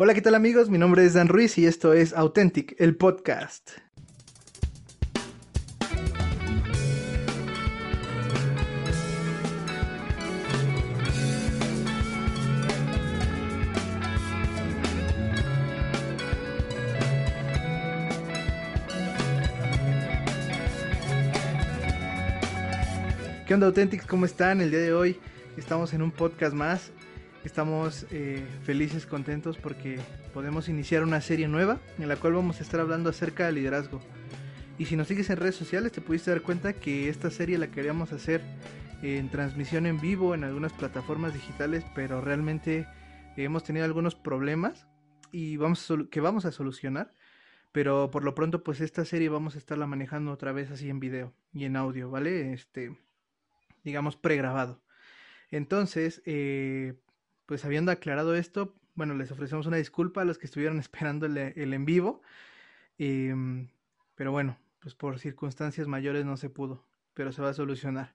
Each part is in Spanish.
Hola, ¿qué tal amigos? Mi nombre es Dan Ruiz y esto es Authentic, el podcast. ¿Qué onda Authentics? ¿Cómo están? El día de hoy estamos en un podcast más Estamos eh, felices, contentos porque podemos iniciar una serie nueva en la cual vamos a estar hablando acerca del liderazgo. Y si nos sigues en redes sociales te pudiste dar cuenta que esta serie la queríamos hacer en transmisión en vivo en algunas plataformas digitales, pero realmente hemos tenido algunos problemas y vamos que vamos a solucionar. Pero por lo pronto pues esta serie vamos a estarla manejando otra vez así en video y en audio, ¿vale? Este, digamos pregrabado. Entonces, eh, pues habiendo aclarado esto, bueno, les ofrecemos una disculpa a los que estuvieron esperando el, en vivo. Em, pero bueno, pues por circunstancias mayores no se pudo, pero se va a solucionar.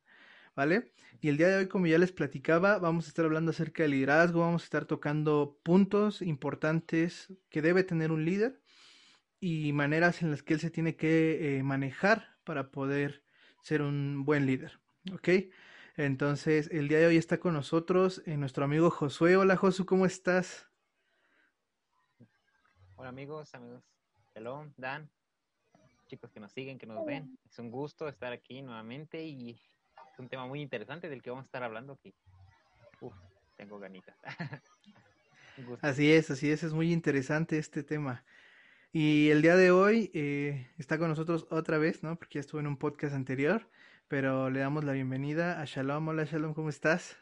¿Vale? Y el día de hoy, como ya les platicaba, vamos a estar hablando acerca del liderazgo, vamos a estar tocando puntos importantes que debe tener un líder y maneras en las que él se tiene que eh, manejar para poder ser un buen líder. ¿Ok? Entonces, el día de hoy está con nosotros eh, nuestro amigo Josué. Hola Josu, ¿cómo estás? Hola amigos, amigos. Hello, Dan. Chicos que nos siguen, que nos ven. Es un gusto estar aquí nuevamente y es un tema muy interesante del que vamos a estar hablando aquí. Uf, tengo ganitas. así es, así es, es muy interesante este tema. Y el día de hoy eh, está con nosotros otra vez, ¿no? Porque ya estuvo en un podcast anterior pero le damos la bienvenida a Shalom. Hola Shalom, ¿cómo estás?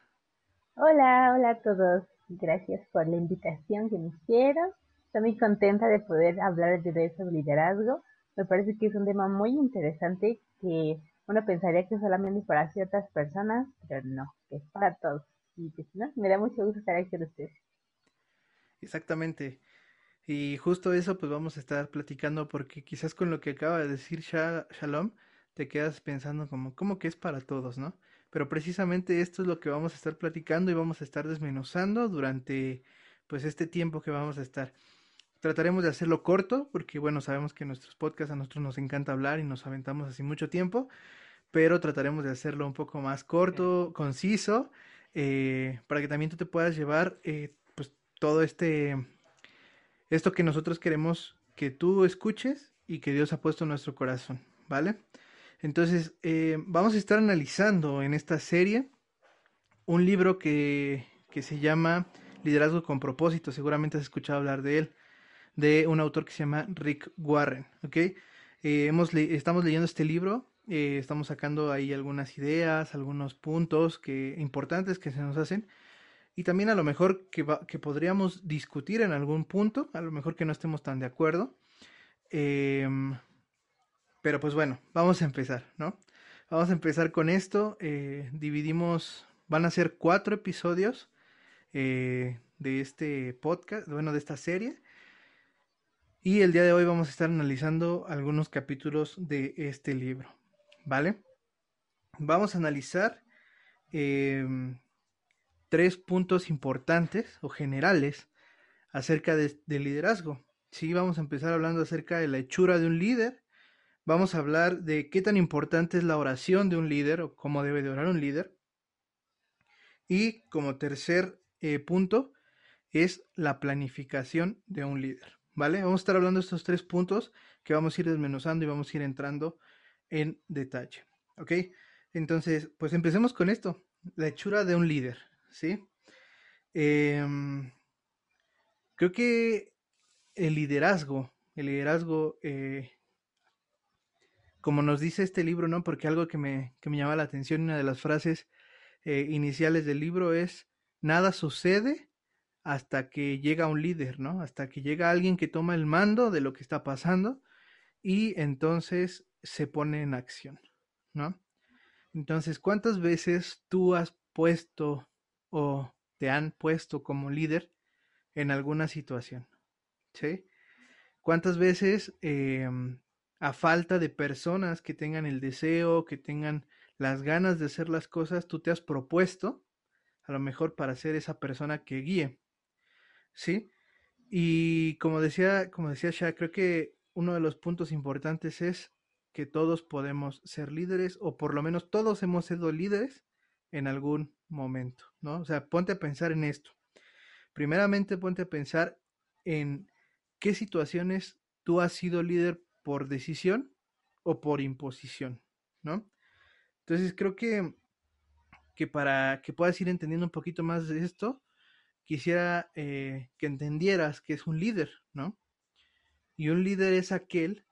Hola, hola a todos. Gracias por la invitación que me hicieron. Estoy muy contenta de poder hablar de eso de liderazgo. Me parece que es un tema muy interesante que uno pensaría que solamente para ciertas personas, pero no, que es para todos. Y pues, me da mucho gusto estar aquí con ustedes. Exactamente. Y justo eso pues vamos a estar platicando porque quizás con lo que acaba de decir Shalom, te quedas pensando como, ¿cómo que es para todos, no? Pero precisamente esto es lo que vamos a estar platicando y vamos a estar desmenuzando durante pues este tiempo que vamos a estar. Trataremos de hacerlo corto porque bueno, sabemos que nuestros podcasts a nosotros nos encanta hablar y nos aventamos así mucho tiempo, pero trataremos de hacerlo un poco más corto, conciso, eh, para que también tú te puedas llevar eh, pues todo este, esto que nosotros queremos que tú escuches y que Dios ha puesto en nuestro corazón, ¿vale? Entonces, eh, vamos a estar analizando en esta serie un libro que, se llama Liderazgo con propósito. Seguramente has escuchado hablar de él, de un autor que se llama Rick Warren. ¿ok? Eh, estamos leyendo este libro, eh, estamos sacando ahí algunas ideas, algunos puntos que, importantes que se nos hacen. Y también a lo mejor que, que podríamos discutir en algún punto, a lo mejor que no estemos tan de acuerdo. Eh, pero pues bueno, vamos a empezar, ¿no? Vamos a empezar con esto. Eh, dividimos, van a ser cuatro episodios eh, de este podcast, bueno, de esta serie. Y el día de hoy vamos a estar analizando algunos capítulos de este libro, ¿vale? Vamos a analizar em, tres puntos importantes o generales acerca del liderazgo. Sí, vamos a empezar hablando acerca de la hechura de un líder, Vamos a hablar de qué tan importante es la oración de un líder o cómo debe de orar un líder. Y como tercer eh, punto es la planificación de un líder. ¿Vale? Vamos a estar hablando de estos tres puntos que vamos a ir desmenuzando y vamos a ir entrando en detalle. ¿Ok? Entonces, pues empecemos con esto. La hechura de un líder. ¿Sí? Em, creo que el liderazgo, el liderazgo eh, como nos dice este libro, ¿no? Porque algo que me, que me llama la atención, una de las frases eh, iniciales del libro es, nada sucede hasta que llega un líder, ¿no? Hasta que llega alguien que toma el mando de lo que está pasando y entonces se pone en acción, ¿no? Entonces, ¿cuántas veces tú has puesto o te han puesto como líder en alguna situación? ¿Sí? ¿Cuántas veces eh, a falta de personas que tengan el deseo, que tengan las ganas de hacer las cosas, tú te has propuesto, a lo mejor para ser esa persona que guíe. ¿Sí? Y como decía, como decía Shah, creo que uno de los puntos importantes es que todos podemos ser líderes, o por lo menos todos hemos sido líderes en algún momento, ¿no? O sea, ponte a pensar en esto. Primeramente, ponte a pensar en qué situaciones tú has sido líder por decisión o por imposición, ¿no? Entonces creo que, que para que puedas ir entendiendo un poquito más de esto, quisiera eh, que entendieras que es un líder, ¿no? Y un líder es aquel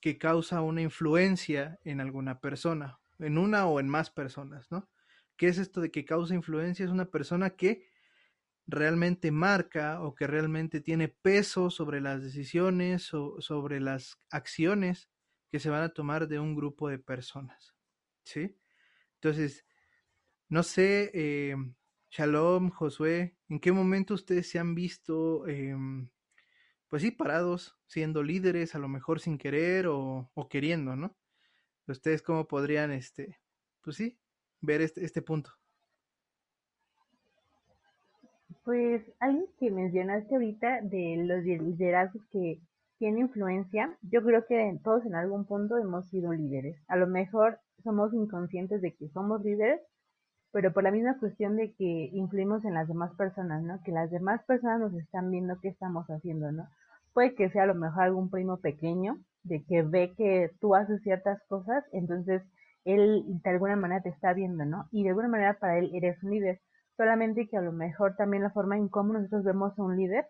que causa una influencia en alguna persona, en una o en más personas, ¿no? ¿Qué es esto de que causa influencia? Es una persona que realmente marca o que realmente tiene peso sobre las decisiones o sobre las acciones que se van a tomar de un grupo de personas. ¿Sí? Entonces, no sé, eh, Shalom, Josué, ¿en qué momento ustedes se han visto, em, pues sí, parados, siendo líderes, a lo mejor sin querer o, o queriendo, ¿no? ¿Ustedes cómo podrían, este, pues sí, ver este, este punto? Pues algo que mencionaste ahorita de los liderazgos que tienen influencia, yo creo que todos en algún punto hemos sido líderes. A lo mejor somos inconscientes de que somos líderes, pero por la misma cuestión de que influimos en las demás personas, ¿no? Que las demás personas nos están viendo qué estamos haciendo, ¿no? Puede que sea a lo mejor algún primo pequeño, de que ve que tú haces ciertas cosas, entonces él de alguna manera te está viendo, ¿no? Y de alguna manera para él eres un líder solamente que a lo mejor también la forma en cómo nosotros vemos a un líder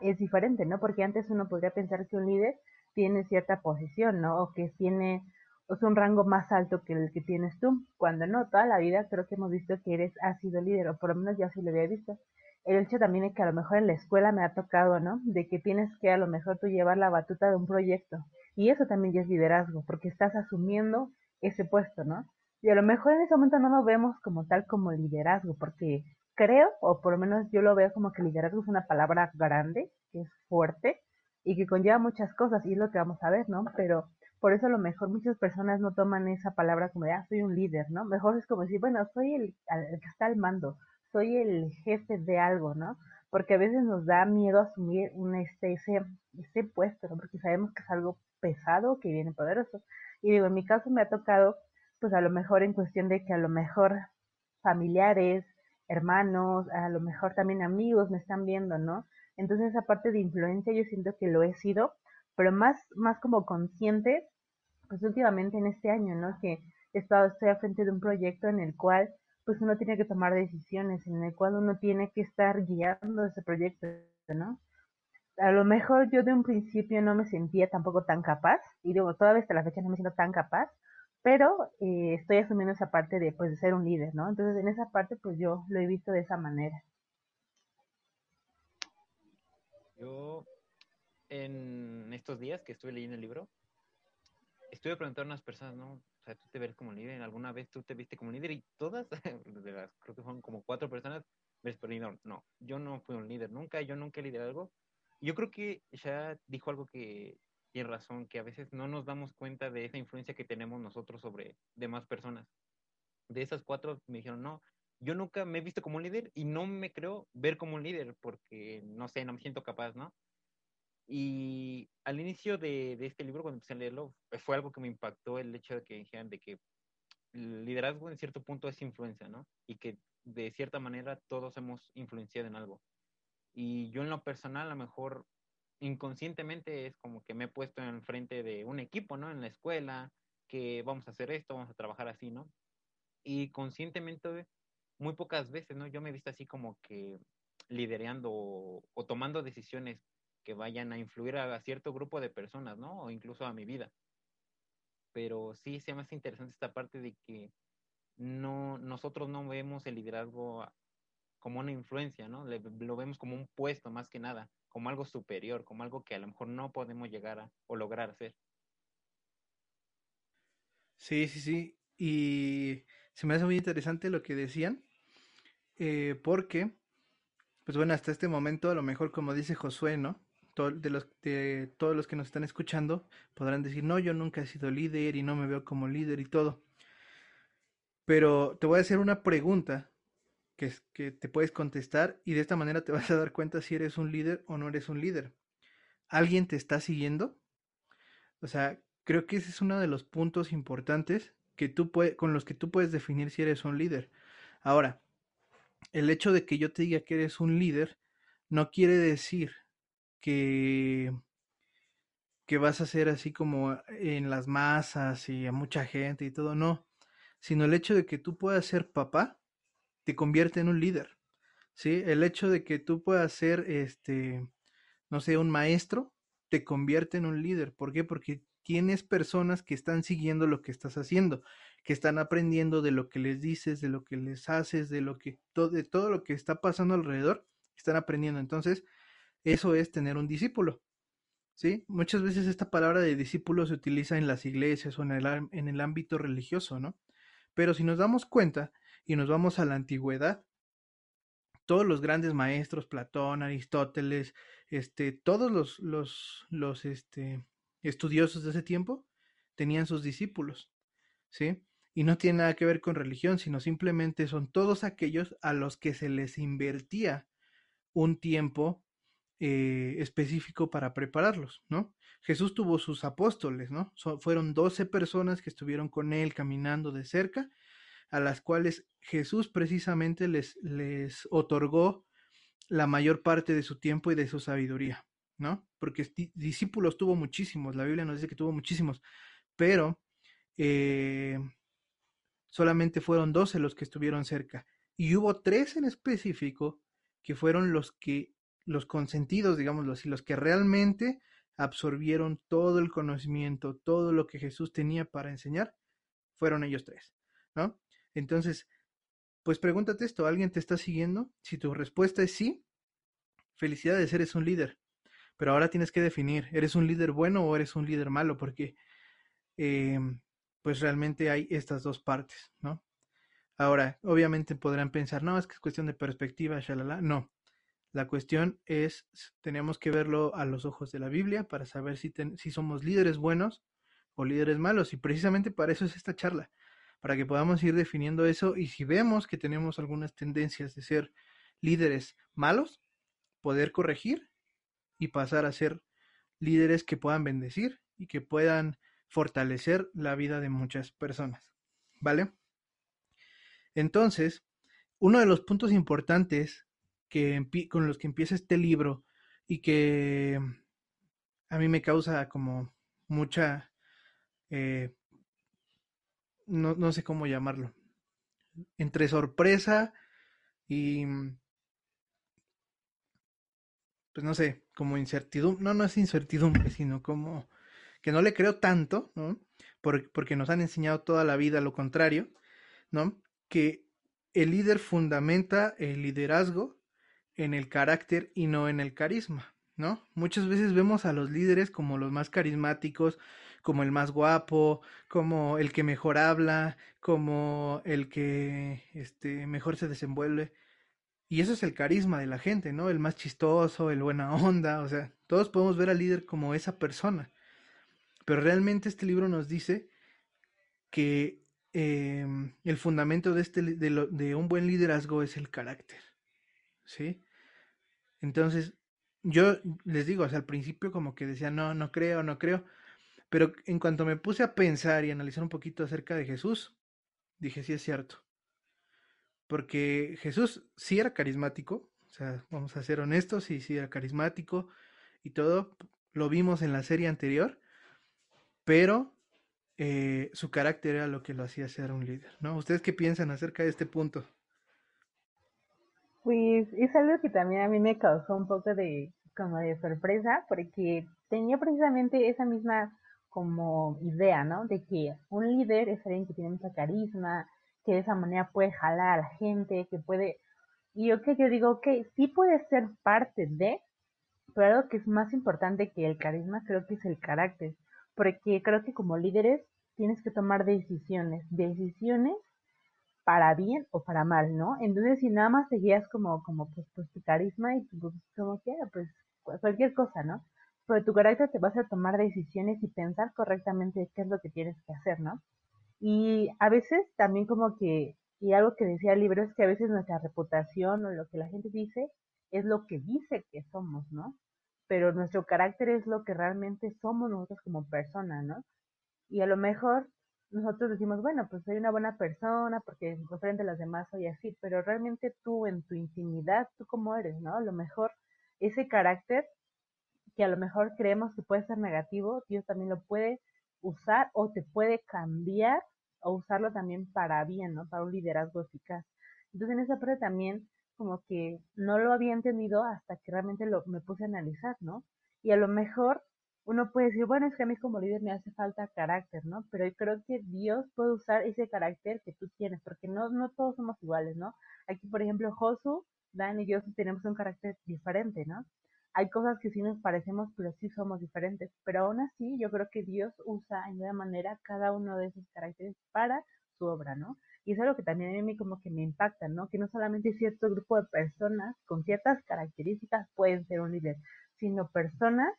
es diferente, ¿no? Porque antes uno podría pensar que un líder tiene cierta posición, ¿no? O que tiene o un rango más alto que el que tienes tú, cuando no, toda la vida creo que hemos visto que eres, has sido líder, o por lo menos yo así lo había visto. El hecho también es que a lo mejor en la escuela me ha tocado, ¿no? De que tienes que a lo mejor tú llevar la batuta de un proyecto. Y eso también ya es liderazgo, porque estás asumiendo ese puesto, ¿no? Y a lo mejor en ese momento no lo vemos como tal como liderazgo, porque creo, o por lo menos yo lo veo como que liderazgo es una palabra grande, que es fuerte y que conlleva muchas cosas, y es lo que vamos a ver, ¿no? Pero por eso a lo mejor muchas personas no toman esa palabra como de, ah, soy un líder, ¿no? Mejor es como decir, bueno, soy el, que está al mando, soy el jefe de algo, ¿no? Porque a veces nos da miedo asumir un, este, ese, ese puesto, ¿no? Porque sabemos que es algo pesado, que viene poderoso. Y digo, en mi caso me ha tocado pues a lo mejor en cuestión de que a lo mejor familiares, hermanos, a lo mejor también amigos me están viendo, ¿no? Entonces esa parte de influencia yo siento que lo he sido, pero más, más como consciente, pues últimamente en este año, ¿no? Que he estado, estoy frente de un proyecto en el cual pues uno tiene que tomar decisiones, en el cual uno tiene que estar guiando ese proyecto, ¿no? A lo mejor yo de un principio no me sentía tampoco tan capaz, y digo, todavía hasta la fecha no me siento tan capaz, pero eh, estoy asumiendo esa parte de, pues, de ser un líder, ¿no? Entonces, en esa parte, pues yo lo he visto de esa manera. Yo, en estos días que estuve leyendo el libro, estuve preguntando a unas personas, ¿no? O sea, tú te ves como líder, ¿alguna vez tú te viste como líder? Y todas, de las, creo que fueron como cuatro personas, me respondieron, no, yo no fui un líder nunca, yo nunca he liderado algo. Yo creo que ya dijo algo que tiene razón, que a veces no nos damos cuenta de esa influencia que tenemos nosotros sobre demás personas. De esas cuatro me dijeron, no, yo nunca me he visto como un líder y no me creo ver como un líder porque, no sé, no me siento capaz, ¿no? Y al inicio de, de este libro, cuando empecé a leerlo, fue algo que me impactó el hecho de que dijeran de que el liderazgo en cierto punto es influencia, ¿no? Y que de cierta manera todos hemos influenciado en algo. Y yo en lo personal a lo mejor inconscientemente es como que me he puesto enfrente de un equipo, ¿no? En la escuela, que vamos a hacer esto, vamos a trabajar así, ¿no? Y conscientemente, muy pocas veces, ¿no? Yo me he visto así como que liderando o, tomando decisiones que vayan a influir a, cierto grupo de personas, ¿no? O incluso a mi vida. Pero sí se me hace interesante esta parte de que no, nosotros no vemos el liderazgo como una influencia, ¿no? lo vemos como un puesto más que nada como algo superior, como algo que a lo mejor no podemos llegar a o lograr hacer. Sí, sí, sí. Y se me hace muy interesante lo que decían, eh, porque, pues bueno, hasta este momento, a lo mejor como dice Josué, ¿no? de, los, de todos los que nos están escuchando podrán decir, no, yo nunca he sido líder y no me veo como líder y todo. Pero te voy a hacer una pregunta que, te puedes contestar y de esta manera te vas a dar cuenta si eres un líder o no eres un líder. ¿Alguien te está siguiendo? O sea, creo que ese es uno de los puntos importantes que tú con los que tú puedes definir si eres un líder. Ahora, el hecho de que yo te diga que eres un líder no quiere decir que que vas a ser así como en las masas y a mucha gente y todo, no, sino el hecho de que tú puedas ser papá te convierte en un líder, ¿sí? El hecho de que tú puedas ser, este, no sé, un maestro, te convierte en un líder. ¿Por qué? Porque tienes personas que están siguiendo lo que estás haciendo, que están aprendiendo de lo que les dices, de lo que les haces, de lo que, de todo lo que está pasando alrededor, están aprendiendo. Entonces, eso es tener un discípulo. ¿sí? Muchas veces esta palabra de discípulo se utiliza en las iglesias o en el, en el ámbito religioso, ¿no? Pero si nos damos cuenta y nos vamos a la antigüedad, todos los grandes maestros, Platón, Aristóteles, este, todos los, los, los este, estudiosos de ese tiempo tenían sus discípulos, ¿sí? Y no tiene nada que ver con religión, sino simplemente son todos aquellos a los que se les invertía un tiempo eh, específico para prepararlos, ¿no? Jesús tuvo sus apóstoles, ¿no? fueron doce personas que estuvieron con él caminando de cerca, a las cuales Jesús precisamente les, les otorgó la mayor parte de su tiempo y de su sabiduría, ¿no? Porque discípulos tuvo muchísimos, la Biblia nos dice que tuvo muchísimos, pero eh, solamente fueron doce los que estuvieron cerca. Y hubo tres en específico que fueron los que los consentidos, digámoslo así, los que realmente absorbieron todo el conocimiento, todo lo que Jesús tenía para enseñar, fueron ellos tres, ¿no? Entonces, pues pregúntate esto, ¿alguien te está siguiendo? Si tu respuesta es sí, felicidades, eres un líder. Pero ahora tienes que definir, ¿eres un líder bueno o eres un líder malo? Porque eh, pues realmente hay estas dos partes, ¿no? Ahora, obviamente podrán pensar, no, es que es cuestión de perspectiva, shalala. No, la cuestión es, tenemos que verlo a los ojos de la Biblia para saber si, si somos líderes buenos o líderes malos. Y precisamente para eso es esta charla, para que podamos ir definiendo eso y si vemos que tenemos algunas tendencias de ser líderes malos, poder corregir y pasar a ser líderes que puedan bendecir y que puedan fortalecer la vida de muchas personas. ¿Vale? Entonces, uno de los puntos importantes con los que empieza este libro y que a mí me causa como mucha, eh, no, no, sé cómo llamarlo, entre sorpresa y, pues no sé, como incertidumbre, no, no es incertidumbre, sino como que no le creo tanto, ¿no? porque nos han enseñado toda la vida lo contrario, ¿no? Que el líder fundamenta el liderazgo en el carácter y no en el carisma, ¿no? Muchas veces vemos a los líderes como los más carismáticos, como el más guapo, como el que mejor habla, como el que este, mejor se desenvuelve. Y eso es el carisma de la gente, ¿no? El más chistoso, el buena onda, o sea, todos podemos ver al líder como esa persona. Pero realmente este libro nos dice que em, el fundamento de, este, de, de un buen liderazgo es el carácter. ¿sí? Entonces, yo les digo, hasta al principio como que decía, no, no creo, no creo, pero en cuanto me puse a pensar y analizar un poquito acerca de Jesús, dije, sí es cierto. Porque Jesús sí era carismático, o sea, vamos a ser honestos, sí, sí era carismático y todo, lo vimos en la serie anterior, pero eh, su carácter era lo que lo hacía ser un líder, ¿no? ¿Ustedes qué piensan acerca de este punto? Pues es algo que también a mí me causó un poco de como de sorpresa porque tenía precisamente esa misma como idea, ¿no? De que un líder es alguien que tiene mucha carisma, que de esa manera puede jalar a la gente, que puede... Y yo que yo digo, que sí puede ser parte de, pero algo que es más importante que el carisma creo que es el carácter, porque creo que como líderes tienes que tomar decisiones, decisiones para bien o para mal, ¿no? Entonces, si nada más seguías como, como pues, pues tu carisma y pues, como quiera, pues cualquier cosa, ¿no? Pero tu carácter te vas a tomar decisiones y pensar correctamente qué es lo que tienes que hacer, ¿no? Y a veces también como que Y algo que decía el libro es que a veces nuestra reputación o lo que la gente dice es lo que dice que somos, ¿no? Pero nuestro carácter es lo que realmente somos nosotros como persona, ¿no? Y a lo mejor nosotros decimos, bueno, pues soy una buena persona porque frente a los demás soy así, pero realmente tú en tu intimidad, tú cómo eres, ¿no? A lo mejor ese carácter que a lo mejor creemos que puede ser negativo, Dios también lo puede usar o te puede cambiar o usarlo también para bien, ¿no? Para un liderazgo eficaz. Entonces en esa parte también como que no lo había entendido hasta que realmente lo, me puse a analizar, ¿no? Y a lo mejor uno puede decir, bueno, es que a mí como líder me hace falta carácter, ¿no? Pero yo creo que Dios puede usar ese carácter que tú tienes, porque no, no todos somos iguales, ¿no? Aquí, por ejemplo, Josu, Dan y yo tenemos un carácter diferente, ¿no? Hay cosas que sí nos parecemos, pero sí somos diferentes. Pero aún así, yo creo que Dios usa en una manera cada uno de esos caracteres para su obra, ¿no? Y es algo que también a mí como que me impacta, ¿no? Que no solamente cierto grupo de personas con ciertas características pueden ser un líder, sino personas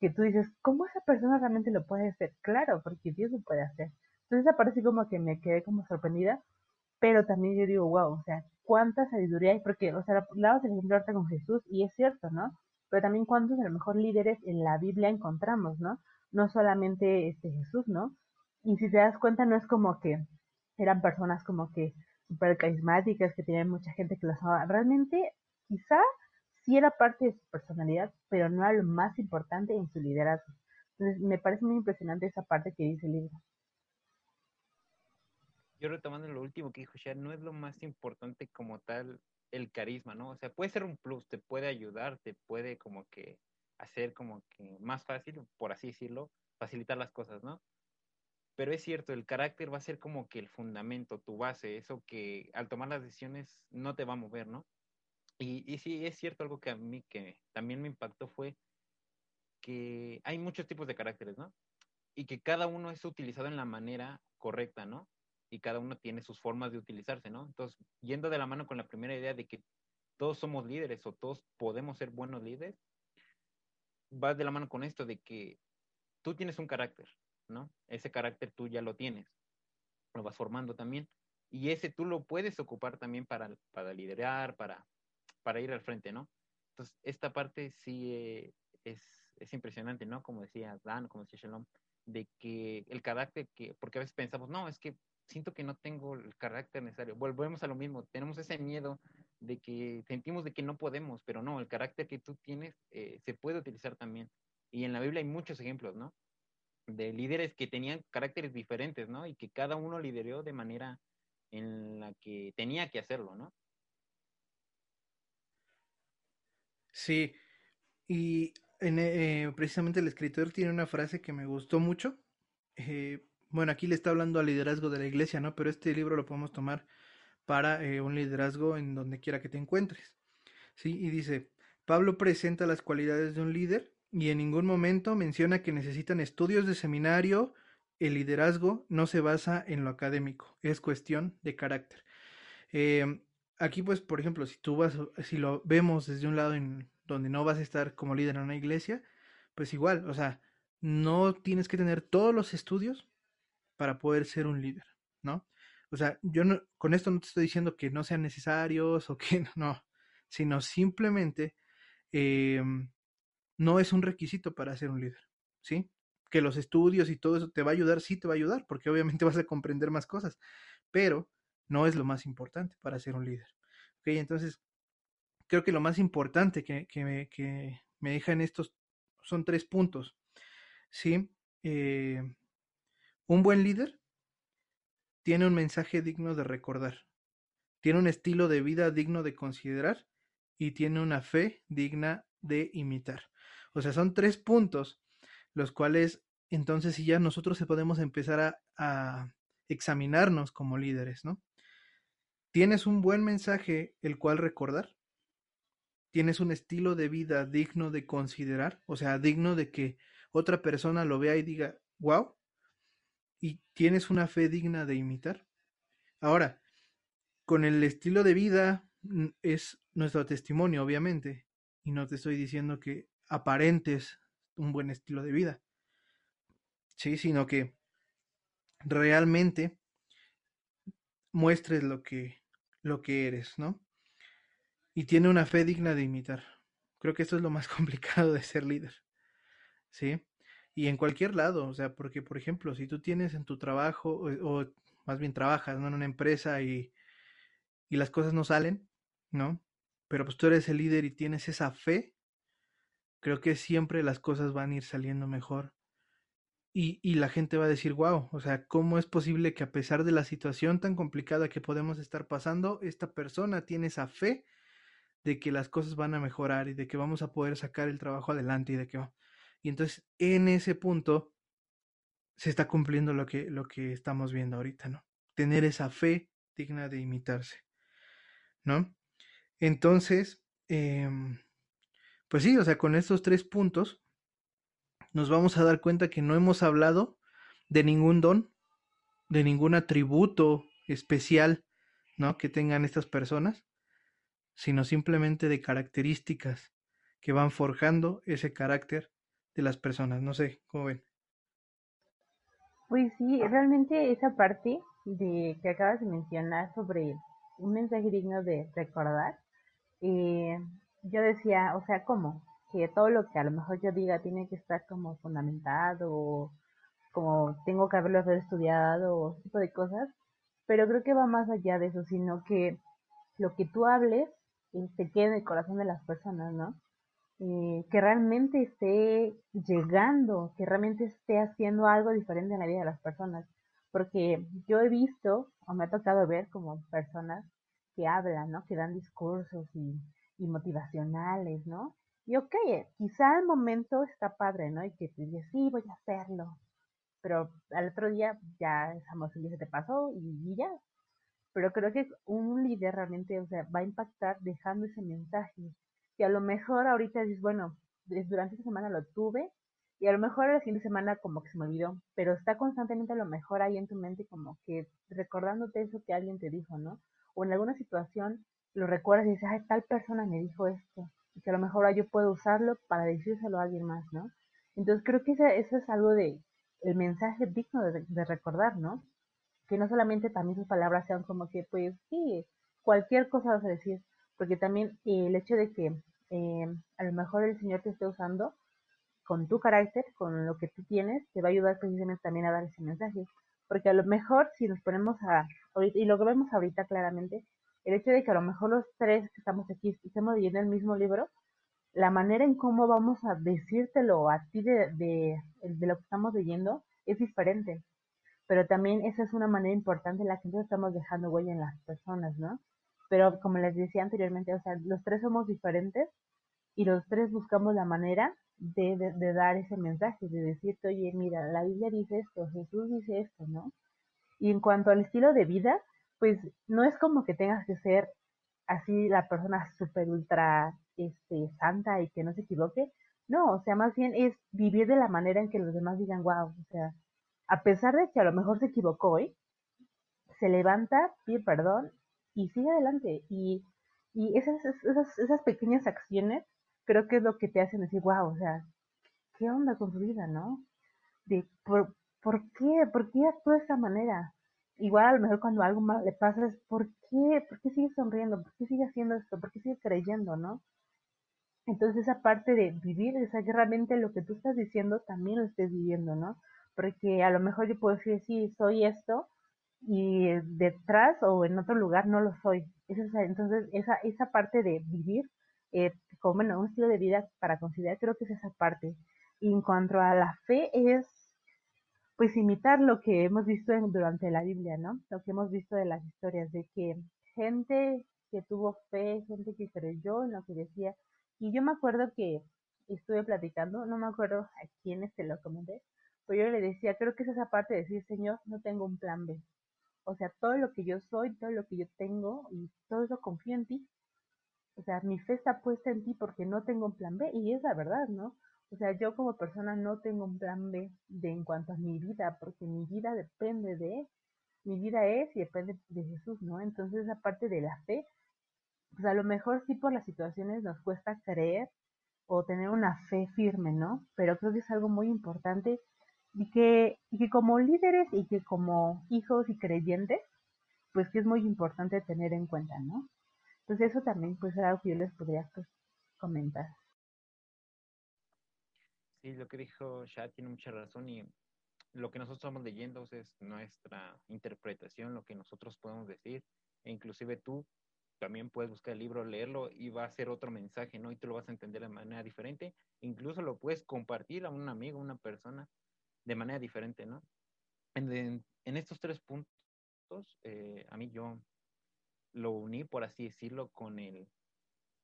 que tú dices, ¿cómo esa persona realmente lo puede hacer? Claro, porque Dios lo puede hacer. Entonces aparece como que me quedé como sorprendida, pero también yo digo, wow, o sea, cuánta sabiduría hay, porque, o sea, hablabas el ejemplo ahorita con Jesús, y es cierto, ¿no? Pero también cuántos a lo mejor líderes en la Biblia encontramos, ¿no? No solamente este Jesús, ¿no? Y si te das cuenta, no es como que eran personas como que súper carismáticas, que tenían mucha gente que los amaba. Realmente, quizá sí era parte de su personalidad, pero no era lo más importante en su liderazgo. Entonces, me parece muy impresionante esa parte que dice el libro. Yo retomando lo último que dijo Shad, no es lo más importante como tal el carisma, ¿no? O sea, puede ser un plus, te puede ayudar, te puede como que hacer como que más fácil, por así decirlo, facilitar las cosas, ¿no? Pero es cierto, el carácter va a ser como que el fundamento, tu base, eso que al tomar las decisiones no te va a mover, ¿no? Y, y sí, es cierto, algo que a mí que también me impactó fue que hay muchos tipos de caracteres, ¿no? Y que cada uno es utilizado en la manera correcta, ¿no? Y cada uno tiene sus formas de utilizarse, ¿no? Entonces, yendo de la mano con la primera idea de que todos somos líderes o todos podemos ser buenos líderes, vas de la mano con esto de que tú tienes un carácter, ¿no? Ese carácter tú ya lo tienes, lo vas formando también. Y ese tú lo puedes ocupar también para, para liderar, para, para ir al frente, ¿no? Entonces, esta parte sí eh, es, es, impresionante, ¿no? Como decía Dan, como decía Shalom, de que el carácter que, porque a veces pensamos, no, es que siento que no tengo el carácter necesario. Volvemos a lo mismo, tenemos ese miedo de que sentimos de que no podemos, pero no, el carácter que tú tienes eh, se puede utilizar también. Y en la Biblia hay muchos ejemplos, ¿no? De líderes que tenían caracteres diferentes, ¿no? Y que cada uno lideró de manera en la que tenía que hacerlo, ¿no? Sí, y en, eh, precisamente el escritor tiene una frase que me gustó mucho. Eh, bueno, aquí le está hablando al liderazgo de la iglesia, ¿no? Pero este libro lo podemos tomar para eh, un liderazgo en donde quiera que te encuentres. Sí, y dice, Pablo presenta las cualidades de un líder y en ningún momento menciona que necesitan estudios de seminario. El liderazgo no se basa en lo académico, es cuestión de carácter. Eh, aquí, pues, por ejemplo, si tú vas, si lo vemos desde un lado en donde no vas a estar como líder en una iglesia, pues igual, o sea, no tienes que tener todos los estudios para poder ser un líder, ¿no? O sea, yo no, con esto no te estoy diciendo que no sean necesarios o que no, sino simplemente eh, no es un requisito para ser un líder, ¿sí? Que los estudios y todo eso te va a ayudar, sí te va a ayudar, porque obviamente vas a comprender más cosas, pero no es lo más importante para ser un líder. ¿Ok? Entonces, creo que lo más importante que, que, me, que me dejan estos son tres puntos. ¿Sí? Eh, un buen líder tiene un mensaje digno de recordar, tiene un estilo de vida digno de considerar y tiene una fe digna de imitar. O sea, son tres puntos los cuales entonces si ya nosotros podemos empezar a, a examinarnos como líderes, ¿no? ¿Tienes un buen mensaje el cual recordar? ¿Tienes un estilo de vida digno de considerar? O sea, digno de que otra persona lo vea y diga, wow. ¿Y tienes una fe digna de imitar? Ahora, con el estilo de vida es nuestro testimonio, obviamente. Y no te estoy diciendo que aparentes un buen estilo de vida. Sí, sino que realmente muestres lo que, lo que eres, ¿no? Y tiene una fe digna de imitar. Creo que esto es lo más complicado de ser líder, ¿sí? Y en cualquier lado, o sea, porque, por ejemplo, si tú tienes en tu trabajo, o, más bien trabajas ¿no? en una empresa y, y las cosas no salen, ¿no? Pero pues tú eres el líder y tienes esa fe, creo que siempre las cosas van a ir saliendo mejor. Y, y, la gente va a decir, wow, o sea, ¿cómo es posible que a pesar de la situación tan complicada que podemos estar pasando, esta persona tiene esa fe de que las cosas van a mejorar y de que vamos a poder sacar el trabajo adelante y de que y entonces en ese punto se está cumpliendo lo que lo que estamos viendo ahorita, ¿no? Tener esa fe digna de imitarse, ¿no? Entonces, eh, pues sí, o sea, con estos tres puntos nos vamos a dar cuenta que no hemos hablado de ningún don, de ningún atributo especial, ¿no? Que tengan estas personas, sino simplemente de características que van forjando ese carácter de las personas. No sé, ¿cómo ven? Pues sí, realmente esa parte de que acabas de mencionar sobre un mensaje digno de recordar, eh, yo decía, o sea, ¿cómo? Que todo lo que a lo mejor yo diga tiene que estar como fundamentado, o como tengo que haberlo estudiado, o ese tipo de cosas, pero creo que va más allá de eso, sino que lo que tú hables se quede en el corazón de las personas, ¿no? Eh, que realmente esté llegando, que realmente esté haciendo algo diferente en la vida de las personas. Porque yo he visto, o me ha tocado ver como personas que hablan, ¿no? Que dan discursos y, motivacionales, ¿no? Y ok, quizá al momento está padre, ¿no? Y que te dices, sí, voy a hacerlo. Pero al otro día ya esa emoción se te pasó y, y ya, pero creo que un líder realmente, o sea, va a impactar dejando ese mensaje, que a lo mejor ahorita dices, bueno, durante esta semana lo tuve, y a lo mejor la siguiente semana como que se me olvidó, pero está constantemente a lo mejor ahí en tu mente como que recordándote eso que alguien te dijo, ¿no? O en alguna situación lo recuerdas y dices, ay, tal persona me dijo esto, y que a lo mejor yo puedo usarlo para decírselo a alguien más, ¿no? Entonces creo que eso, es algo de, el mensaje digno de recordar, ¿no? que no solamente también sus palabras sean como que, pues sí, cualquier cosa vas a decir, porque también el hecho de que eh, a lo mejor el Señor te esté usando con tu carácter, con lo que tú tienes, te va a ayudar precisamente también a dar ese mensaje. Porque a lo mejor si nos ponemos a, y lo que vemos ahorita claramente, el hecho de que a lo mejor los tres que estamos aquí estemos leyendo el mismo libro, la manera en cómo vamos a decírtelo a ti de, de, de lo que estamos leyendo es diferente pero también esa es una manera importante en la que nosotros estamos dejando huella en las personas, ¿no? Pero como les decía anteriormente, o sea, los tres somos diferentes y los tres buscamos la manera de, dar ese mensaje, de decirte, oye, mira, la Biblia dice esto, Jesús dice esto, ¿no? Y en cuanto al estilo de vida, pues no es como que tengas que ser así la persona súper ultra este, santa y que no se equivoque. No, o sea, más bien es vivir de la manera en que los demás digan, wow, o sea, a pesar de que a lo mejor se equivocó hoy, se levanta, pide perdón y sigue adelante. Y, y esas, esas, esas pequeñas acciones creo que es lo que te hacen decir, wow, o sea, ¿qué onda con su vida, no? De, ¿por, ¿por qué? ¿Por qué actúa de esta manera? Igual a lo mejor cuando algo más le pasa es, ¿por qué? ¿Por qué sigue sonriendo? ¿Por qué sigue haciendo esto? ¿Por qué sigue creyendo, no? Entonces esa parte de vivir, o sea, que realmente lo que tú estás diciendo también lo estés viviendo, ¿no? porque a lo mejor yo puedo decir, sí, soy esto, y detrás o en otro lugar no lo soy. entonces, esa, esa parte de vivir eh, como bueno, un estilo de vida para considerar, creo que es esa parte. Y en cuanto a la fe, es pues imitar lo que hemos visto durante la Biblia, ¿no? Lo que hemos visto de las historias, de que gente que tuvo fe, gente que creyó en lo que decía. Y yo me acuerdo que estuve platicando, no me acuerdo a quiénes te lo comenté, pero yo le decía, creo que es esa parte de decir, Señor, no tengo un plan B. O sea, todo lo que yo soy, todo lo que yo tengo y todo eso confío en ti. O sea, mi fe está puesta en ti porque no tengo un plan B y es la verdad, ¿no? O sea, yo como persona no tengo un plan B de en cuanto a mi vida, porque mi vida depende de, mi vida es y depende de Jesús, ¿no? Entonces, esa parte de la fe, pues a lo mejor sí por las situaciones nos cuesta creer o tener una fe firme, ¿no? Pero creo que es algo muy importante y que, y que como líderes y que como hijos y creyentes pues que es muy importante tener en cuenta, ¿no? Entonces eso también pues algo que yo les podría pues, comentar. Sí, lo que dijo Shad tiene mucha razón y lo que nosotros estamos leyendo es nuestra interpretación, lo que nosotros podemos decir, e inclusive tú también puedes buscar el libro, leerlo y va a ser otro mensaje, ¿no? Y tú lo vas a entender de manera diferente, incluso lo puedes compartir a un amigo, una persona, de manera diferente, ¿no? En, estos tres puntos, eh, a mí yo lo uní, por así decirlo, con el,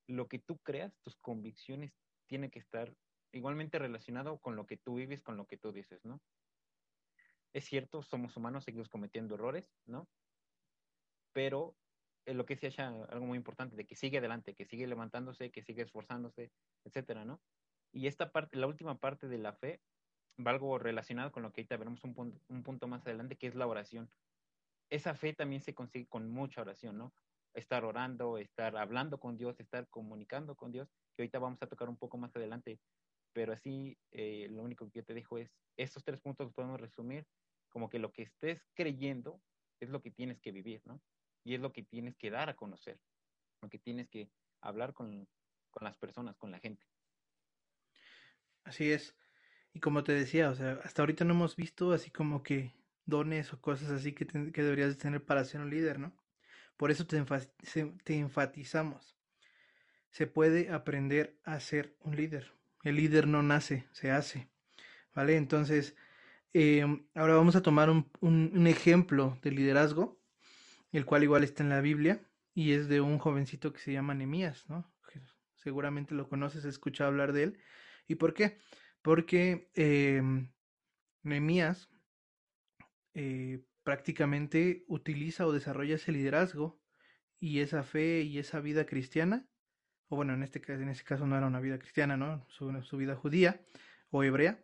lo que tú creas, tus convicciones, tiene que estar igualmente relacionado con lo que tú vives, con lo que tú dices, ¿no? Es cierto, somos humanos, seguimos cometiendo errores, ¿no? Pero eh, lo que decía algo muy importante, de que sigue adelante, que sigue levantándose, que sigue esforzándose, etcétera, ¿no? Y esta parte, la última parte de la fe, va algo relacionado con lo que ahorita veremos un, un punto más adelante, que es la oración. Esa fe también se consigue con mucha oración, ¿no? Estar orando, estar hablando con Dios, estar comunicando con Dios, que ahorita vamos a tocar un poco más adelante pero así eh, lo único que yo te dejo es, estos tres puntos los podemos resumir como que lo que estés creyendo es lo que tienes que vivir, ¿no? Y es lo que tienes que dar a conocer, lo que tienes que hablar con, con las personas, con la gente. Así es. Y como te decía, o sea, hasta ahorita no hemos visto así como que dones o cosas así que, que deberías tener para ser un líder, ¿no? Por eso te, te enfatizamos. Se puede aprender a ser un líder. El líder no nace, se hace. ¿Vale? Entonces, em, ahora vamos a tomar un, un, ejemplo de liderazgo, el cual igual está en la Biblia, y es de un jovencito que se llama Nemías, ¿no? Seguramente lo conoces, has escuchado hablar de él. ¿Y por qué? Porque Nemías eh, prácticamente utiliza o desarrolla ese liderazgo y esa fe y esa vida cristiana o bueno, en este, en este caso no era una vida cristiana, ¿no? Su, su vida judía o hebrea,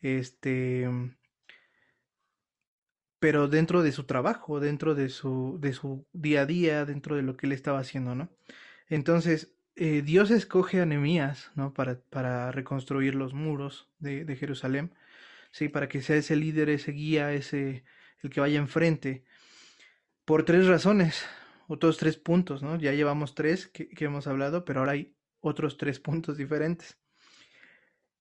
este, pero dentro de su trabajo, dentro de su, de su día a día, dentro de lo que él estaba haciendo, ¿no? Entonces, eh, Dios escoge a Nehemías, ¿no? Para, para reconstruir los muros de, Jerusalén, ¿sí? Para que sea ese líder, ese guía, ese, el que vaya enfrente, por tres razones otros tres puntos, ¿no? Ya llevamos tres que, hemos hablado, pero ahora hay otros tres puntos diferentes.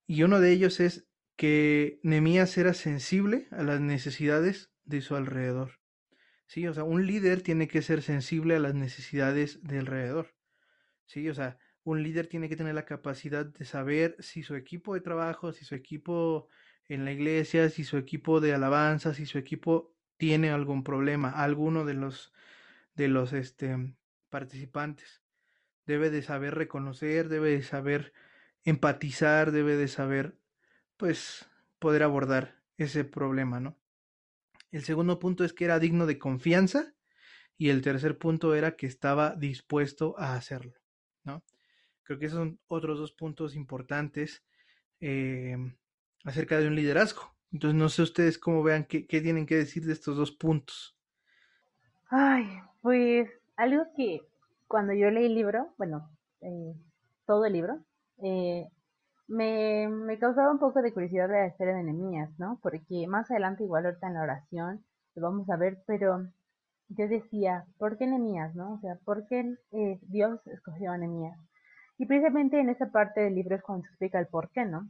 Y uno de ellos es que Nemías era sensible a las necesidades de su alrededor. Sí, o sea, un líder tiene que ser sensible a las necesidades de alrededor. Sí, o sea, un líder tiene que tener la capacidad de saber si su equipo de trabajo, si su equipo en la iglesia, si su equipo de alabanza, si su equipo tiene algún problema, alguno de los de los este, participantes. Debe de saber reconocer, debe de saber empatizar, debe de saber, pues, poder abordar ese problema, ¿no? El segundo punto es que era digno de confianza y el tercer punto era que estaba dispuesto a hacerlo, ¿no? Creo que esos son otros dos puntos importantes eh, acerca de un liderazgo. Entonces, no sé ustedes cómo vean qué, qué tienen que decir de estos dos puntos. Ay, pues algo que cuando yo leí el libro, bueno, eh, todo el libro, eh, me, me, causaba un poco de curiosidad de de Nehemías, ¿no? Porque más adelante, igual ahorita en la oración, lo vamos a ver, pero yo decía, ¿por qué Nehemías, no? O sea, ¿por qué eh, Dios escogió a Nehemías? Y precisamente en esa parte del libro es cuando se explica el por qué, ¿no?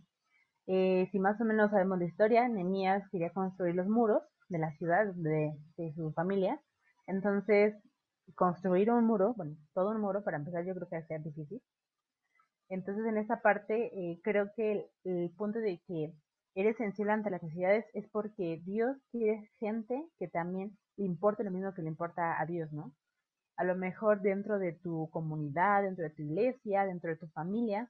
si más o menos sabemos la historia, Nehemías quería construir los muros de la ciudad de, su familia, entonces, construir un muro, bueno, todo un muro para empezar yo creo que va difícil. Entonces, en esa parte, eh, creo que el, punto de que eres sensible ante las necesidades es porque Dios quiere gente que también importe lo mismo que le importa a Dios, ¿no? A lo mejor dentro de tu comunidad, dentro de tu iglesia, dentro de tu familia,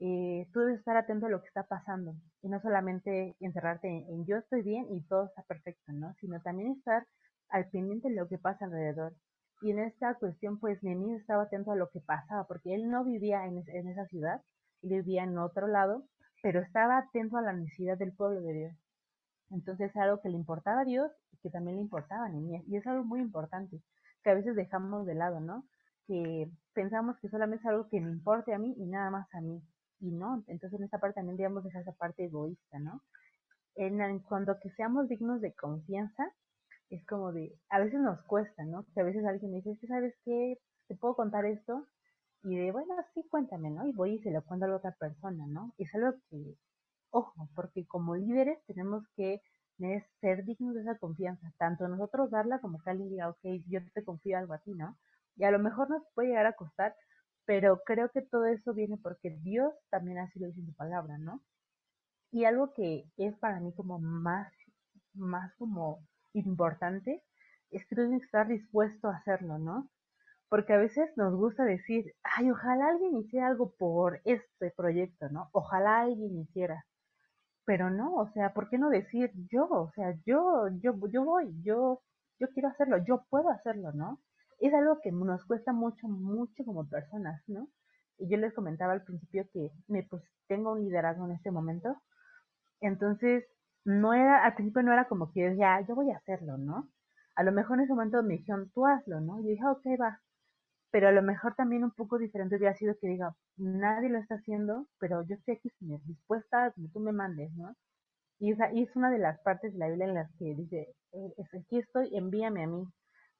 eh, tú debes estar atento a lo que está pasando y no solamente encerrarte en, yo estoy bien y todo está perfecto, ¿no? Sino también estar al pendiente de lo que pasa alrededor. Y en esta cuestión, pues Nehemías estaba atento a lo que pasaba, porque él no vivía en, esa ciudad, él vivía en otro lado, pero estaba atento a la necesidad del pueblo de Dios. Entonces es algo que le importaba a Dios que también le importaba a Nehemías. Y es algo muy importante, que a veces dejamos de lado, ¿no? Que pensamos que solamente es algo que me importe a mí y nada más a mí. Y no, entonces en esta parte también debemos dejar esa parte egoísta, ¿no? En, en que seamos dignos de confianza, es como de, a veces nos cuesta, ¿no? Que a veces alguien me dice, que sabes qué, te puedo contar esto, y de, bueno, sí, cuéntame, ¿no? Y voy y se lo cuento a la otra persona, ¿no? Y es algo que, ojo, porque como líderes tenemos que ser dignos de esa confianza, tanto nosotros darla como que alguien diga, ok, yo te confío algo a ti, ¿no? Y a lo mejor nos puede llegar a costar, pero creo que todo eso viene porque Dios también así lo dice en su palabra, ¿no? Y algo que es para mí como más, más como importante, es que tienes que estar dispuesto a hacerlo, ¿no? Porque a veces nos gusta decir, ay, ojalá alguien hiciera algo por este proyecto, ¿no? Ojalá alguien hiciera. Pero no, o sea, ¿por qué no decir yo? O sea, yo, yo, yo voy, yo, yo quiero hacerlo, yo puedo hacerlo, ¿no? Es algo que nos cuesta mucho, mucho como personas, ¿no? Y yo les comentaba al principio que me, pues tengo un liderazgo en este momento. Entonces, no era, al principio no era como que ya, yo voy a hacerlo, ¿no? A lo mejor en ese momento me dijeron, tú hazlo, ¿no? Yo dije, ok, va. Pero a lo mejor también un poco diferente hubiera sido que diga, nadie lo está haciendo, pero yo estoy aquí dispuesta a que tú me mandes, ¿no? Y, esa, y es una de las partes de la Biblia en las que dice, eh, aquí estoy, envíame a mí.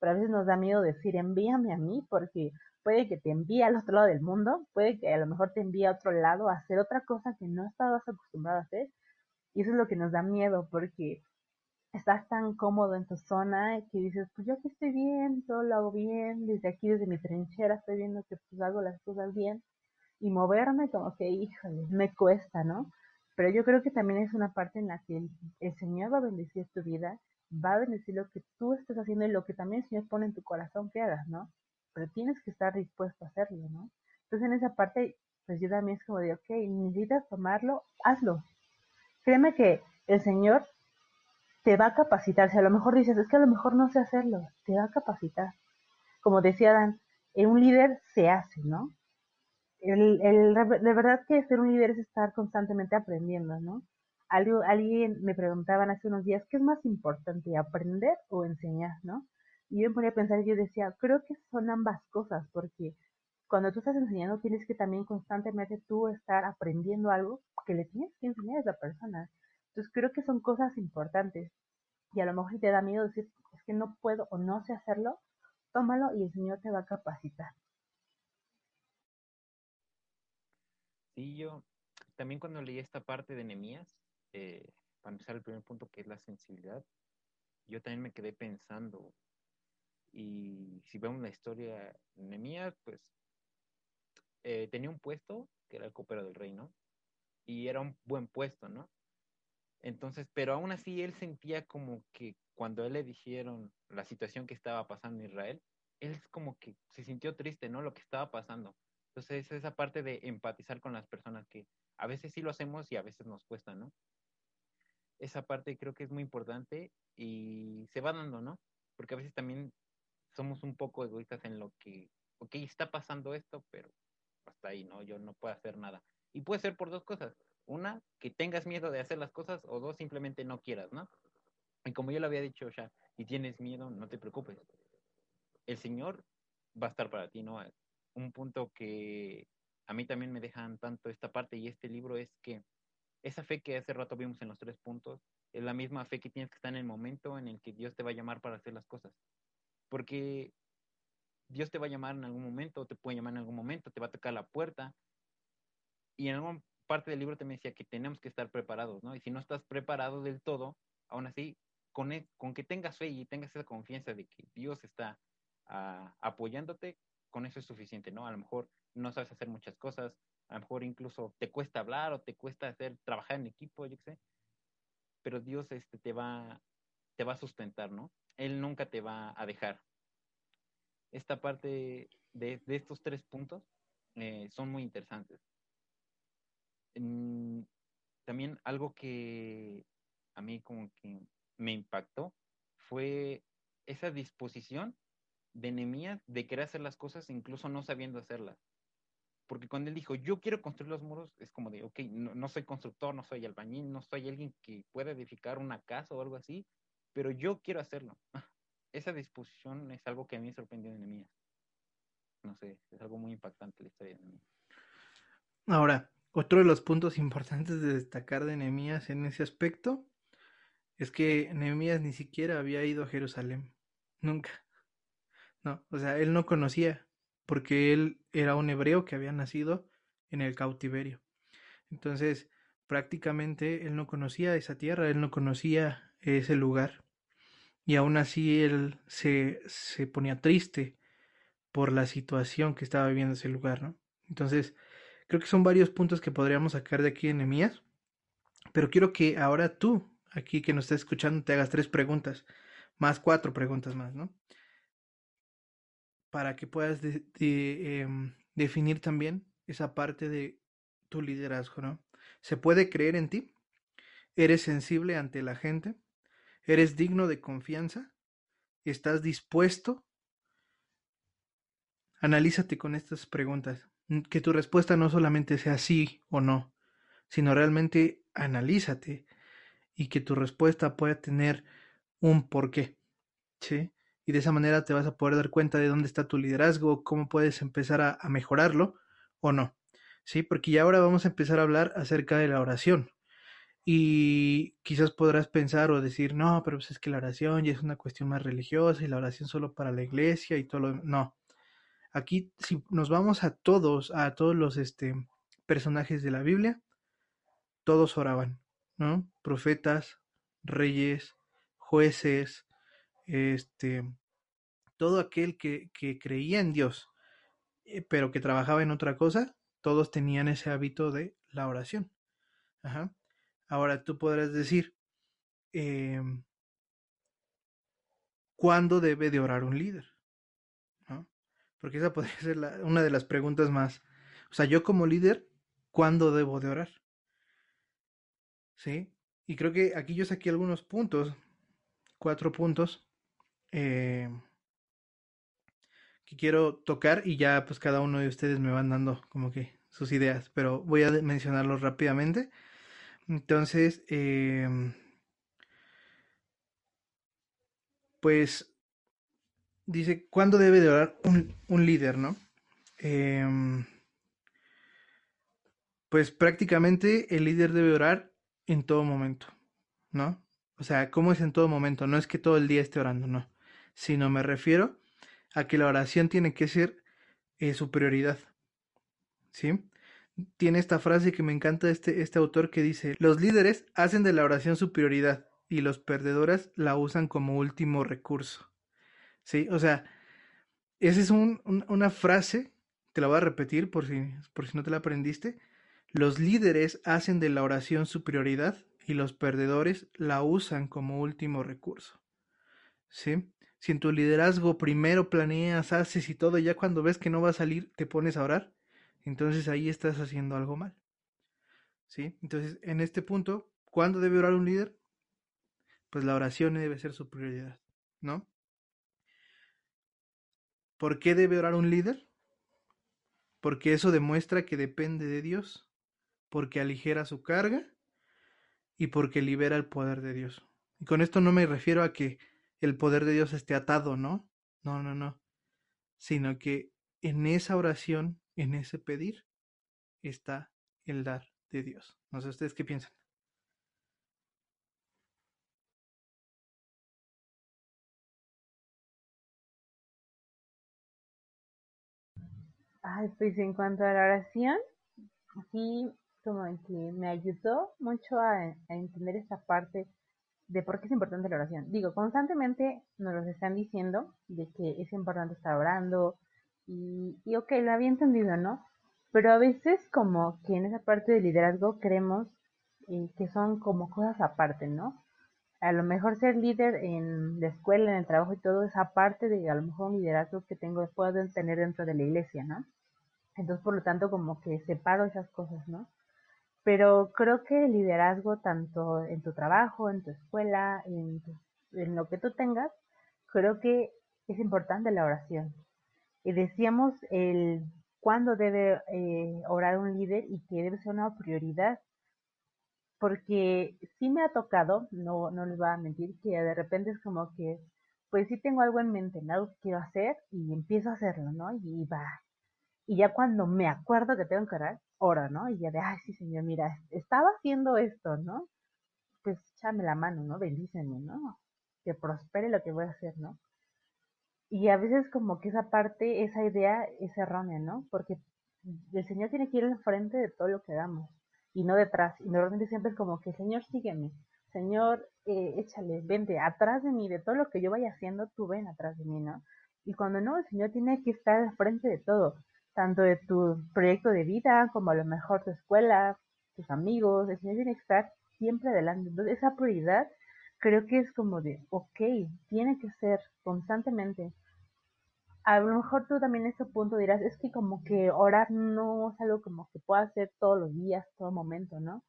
Pero a veces nos da miedo decir, envíame a mí, porque puede que te envíe al otro lado del mundo, puede que a lo mejor te envíe a otro lado a hacer otra cosa que no estabas acostumbrado a hacer. Y eso es lo que nos da miedo, porque estás tan cómodo en tu zona que dices, pues yo aquí estoy bien, todo lo hago bien, desde aquí, desde mi trinchera, estoy viendo que pues hago las cosas bien. Y moverme como que, híjole, me cuesta, ¿no? Pero yo creo que también es una parte en la que el, Señor va a bendecir tu vida, va a bendecir lo que tú estás haciendo y lo que también el Señor pone en tu corazón que hagas, ¿no? Pero tienes que estar dispuesto a hacerlo, ¿no? Entonces en esa parte, pues yo también es como de, ok, necesitas tomarlo, hazlo, créeme que el Señor te va a capacitar. Si a lo mejor dices, es que a lo mejor no sé hacerlo, te va a capacitar. Como decía Dan, un líder se hace, ¿no? El, el, de verdad que ser un líder es estar constantemente aprendiendo, ¿no? Algo, alguien me preguntaban hace unos días, ¿qué es más importante, aprender o enseñar, no? Y yo me ponía a pensar y yo decía, creo que son ambas cosas, porque cuando tú estás enseñando tienes que también constantemente tú estar aprendiendo algo que le tienes que enseñar a esa persona. Entonces creo que son cosas importantes. Y a lo mejor te da miedo decir, es que no puedo o no sé hacerlo, tómalo y el Señor te va a capacitar. Sí, yo también cuando leí esta parte de Nehemías, eh, para empezar el primer punto que es la sensibilidad, yo también me quedé pensando, y si vemos la historia de Nehemías, pues eh, tenía un puesto que era el copero del rey, ¿no? Y era un buen puesto, ¿no? Entonces, pero aún así él sentía como que cuando él le dijeron la situación que estaba pasando en Israel, él como que se sintió triste, ¿no? Lo que estaba pasando. Entonces, esa parte de empatizar con las personas que a veces sí lo hacemos y a veces nos cuesta, ¿no? Esa parte creo que es muy importante y se va dando, ¿no? Porque a veces también somos un poco egoístas en lo que, ok, está pasando esto, pero hasta ahí, ¿no? Yo no puedo hacer nada. Y puede ser por dos cosas. Una, que tengas miedo de hacer las cosas, o dos, simplemente no quieras, ¿no? Y como yo lo había dicho ya, y tienes miedo, no te preocupes. El Señor va a estar para ti, ¿no? Un punto que a mí también me dejan tanto esta parte y este libro es que esa fe que hace rato vimos en los tres puntos es la misma fe que tienes que estar en el momento en el que Dios te va a llamar para hacer las cosas. Porque Dios te va a llamar en algún momento, te puede llamar en algún momento, te va a tocar la puerta. Y en alguna parte del libro me decía que tenemos que estar preparados, ¿no? Y si no estás preparado del todo, aún así, con, e, con que tengas fe y tengas esa confianza de que Dios está ah, apoyándote, con eso es suficiente, ¿no? A lo mejor no sabes hacer muchas cosas, a lo mejor incluso te cuesta hablar o te cuesta hacer, trabajar en equipo, yo qué sé, pero Dios este, te, va, te va a sustentar, ¿no? Él nunca te va a dejar esta parte de, estos tres puntos eh, son muy interesantes. También algo que a mí como que me impactó fue esa disposición de Nehemías de querer hacer las cosas incluso no sabiendo hacerlas. Porque cuando él dijo, yo quiero construir los muros, es como de, ok, no, no, soy constructor, no soy albañil, no soy alguien que pueda edificar una casa o algo así, pero yo quiero hacerlo. esa disposición es algo que a mí me sorprendió de Nehemías. No sé, es algo muy impactante la historia de Nehemías. Ahora, otro de los puntos importantes de destacar de Nehemías en ese aspecto es que Nehemías ni siquiera había ido a Jerusalén, nunca. No, o sea, él no conocía, porque él era un hebreo que había nacido en el cautiverio. Entonces, prácticamente él no conocía esa tierra, él no conocía ese lugar. Y aún así él se, se ponía triste por la situación que estaba viviendo ese lugar, ¿no? Entonces, creo que son varios puntos que podríamos sacar de aquí en Nehemías, pero quiero que ahora tú, aquí que nos estás escuchando, te hagas tres preguntas, más cuatro preguntas más, ¿no? Para que puedas em, definir también esa parte de tu liderazgo, ¿no? ¿Se puede creer en ti? ¿Eres sensible ante la gente? ¿Eres digno de confianza? ¿Estás dispuesto? Analízate con estas preguntas. Que tu respuesta no solamente sea sí o no, sino realmente analízate y que tu respuesta pueda tener un porqué. ¿Sí? Y de esa manera te vas a poder dar cuenta de dónde está tu liderazgo, cómo puedes empezar a, mejorarlo o no. ¿sí? Porque ya ahora vamos a empezar a hablar acerca de la oración. Y quizás podrás pensar o decir, no, pero pues es que la oración ya es una cuestión más religiosa y la oración solo para la iglesia y todo lo... No. Aquí, si nos vamos a todos, a todos los este, personajes de la Biblia, todos oraban, ¿no? Profetas, reyes, jueces, este, todo aquel que, que creía en Dios, eh, pero que trabajaba en otra cosa, todos tenían ese hábito de la oración. Ajá. Ahora tú podrás decir, em, ¿cuándo debe de orar un líder? Porque esa podría ser una de las preguntas más. O sea, yo como líder, ¿cuándo debo de orar? ¿Sí? Y creo que aquí yo saqué algunos puntos, cuatro puntos, eh, que quiero tocar y ya pues cada uno de ustedes me van dando como que sus ideas, pero voy a mencionarlos rápidamente. Entonces, em, pues dice, ¿cuándo debe de orar un, líder, no? Em, pues prácticamente el líder debe orar en todo momento, ¿no? O sea, ¿cómo es en todo momento? No es que todo el día esté orando, no, sino me refiero a que la oración tiene que ser eh, su prioridad. ¿Sí? Tiene esta frase que me encanta este, este autor que dice, los líderes hacen de la oración su prioridad y los perdedores la usan como último recurso. ¿Sí? O sea, esa es una frase, te la voy a repetir por si, por si no te la aprendiste. Los líderes hacen de la oración su prioridad y los perdedores la usan como último recurso. ¿Sí? Si en tu liderazgo primero planeas, haces y todo, ya cuando ves que no va a salir, te pones a orar, entonces ahí estás haciendo algo mal. ¿Sí? Entonces, en este punto, ¿cuándo debe orar un líder? Pues la oración debe ser su prioridad, ¿no? ¿Por qué debe orar un líder? Porque eso demuestra que depende de Dios, porque aligera su carga y porque libera el poder de Dios. Y con esto no me refiero a que el poder de Dios esté atado, ¿no? No, no, no. Sino que en esa oración, en ese pedir, está el dar de Dios. No sé ustedes qué piensan. Ay, pues en cuanto a la oración, sí, como que me ayudó mucho a, entender esta parte de por qué es importante la oración. Digo, constantemente nos lo están diciendo de que es importante estar orando y, y ok, lo había entendido, ¿no? Pero a veces como que en esa parte de liderazgo creemos eh, que son como cosas aparte, ¿no? A lo mejor ser líder en la escuela, en el trabajo y todo es aparte de a lo mejor un liderazgo que tengo, puedo tener dentro de la iglesia, ¿no? Entonces, por lo tanto, como que separo esas cosas, ¿no? pero creo que el liderazgo tanto en tu trabajo, en tu escuela, en, en lo que tú tengas, creo que es importante la oración. Y decíamos el cuándo debe eh, orar un líder y que debe ser una prioridad, porque sí me ha tocado, no, no les voy a mentir, que de repente es como que, pues sí tengo algo en mente, algo que quiero hacer y empiezo a hacerlo, ¿no? Y va. Y ya cuando me acuerdo que tengo que orar, hora, ¿no? Y ya de, ay, sí, señor, mira, estaba haciendo esto, ¿no? pues échame la mano, ¿no? Bendíceme, ¿no? Que prospere lo que voy a hacer, ¿no? Y a veces como que esa parte, esa idea es errónea, ¿no? Porque el Señor tiene que ir al frente de todo lo que hagamos y no detrás. Y normalmente siempre es como que, Señor, sígueme. Señor, eh, échale, vente atrás de mí, de todo lo que yo vaya haciendo, tú ven atrás de mí, ¿no? Y cuando no, el Señor tiene que estar al frente de todo, tanto de tu proyecto de vida como a lo mejor tu escuela, tus amigos, el Señor tiene que estar siempre adelante. Entonces esa prioridad creo que es como de, ok, tiene que ser constantemente. A lo mejor tú también en ese punto dirás, es que como que orar no es algo como que pueda hacer todos los días, todo momento, ¿no?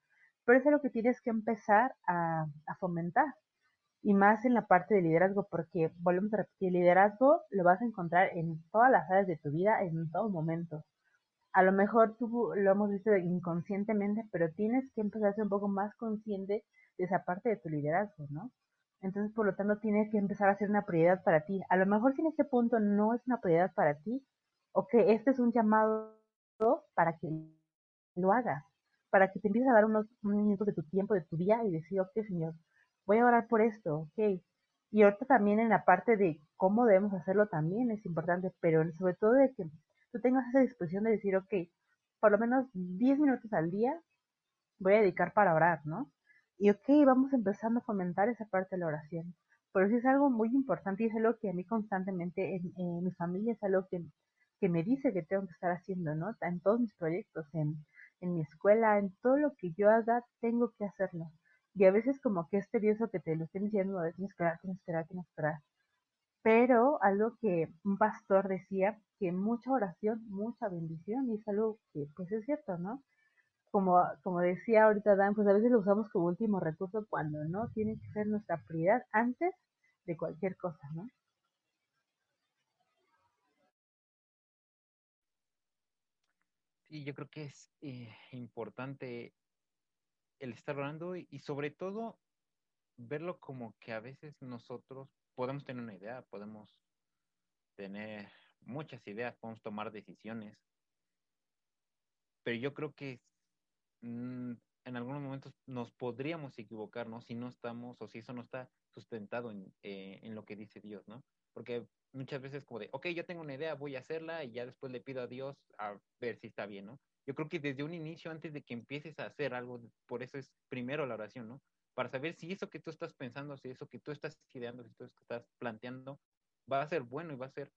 Pero es algo que tienes que empezar a, a fomentar. Y más en la parte de liderazgo, porque volvemos a repetir, liderazgo lo vas a encontrar en todas las áreas de tu vida, en todo momento a lo mejor tú lo hemos visto inconscientemente, pero tienes que empezar a ser un poco más consciente de esa parte de tu liderazgo, ¿no? Entonces, por lo tanto, tienes que empezar a ser una prioridad para ti. A lo mejor si en este punto no es una prioridad para ti, o que este es un llamado para que lo hagas, para que te empieces a dar unos, minutos de tu tiempo, de tu día y decir, ok, Señor, voy a orar por esto, ok. Y ahorita también en la parte de cómo debemos hacerlo también es importante, pero sobre todo de que tú tengas esa disposición de decir, ok, por lo menos 10 minutos al día voy a dedicar para orar, ¿no? Y ok, vamos empezando a fomentar esa parte de la oración. Pero sí es algo muy importante y es algo que a mí constantemente en, mi familia es algo que, que, me dice que tengo que estar haciendo, ¿no? En todos mis proyectos, en, en mi escuela, en todo lo que yo haga, tengo que hacerlo. Y a veces como que es tedioso que te lo estén diciendo, tienes que orar, tienes que orar, tienes que orar. Pero algo que un pastor decía, que mucha oración, mucha bendición, y es algo que pues es cierto, ¿no? Como, como decía ahorita Dan, pues a veces lo usamos como último recurso cuando no tiene que ser nuestra prioridad antes de cualquier cosa, ¿no? Sí, yo creo que es eh, importante el estar orando y sobre todo verlo como que a veces nosotros podemos tener una idea, podemos tener muchas ideas, podemos tomar decisiones, pero yo creo que mm, en algunos momentos nos podríamos equivocar, ¿no? Si no estamos o si eso no está sustentado en, eh, en lo que dice Dios, ¿no? Porque muchas veces como de, ok, yo tengo una idea, voy a hacerla y ya después le pido a Dios a ver si está bien, ¿no? Yo creo que desde un inicio, antes de que empieces a hacer algo, por eso es primero la oración, ¿no? para saber si eso que tú estás pensando, si eso que tú estás ideando, si eso que estás planteando, va a ser bueno y va a ser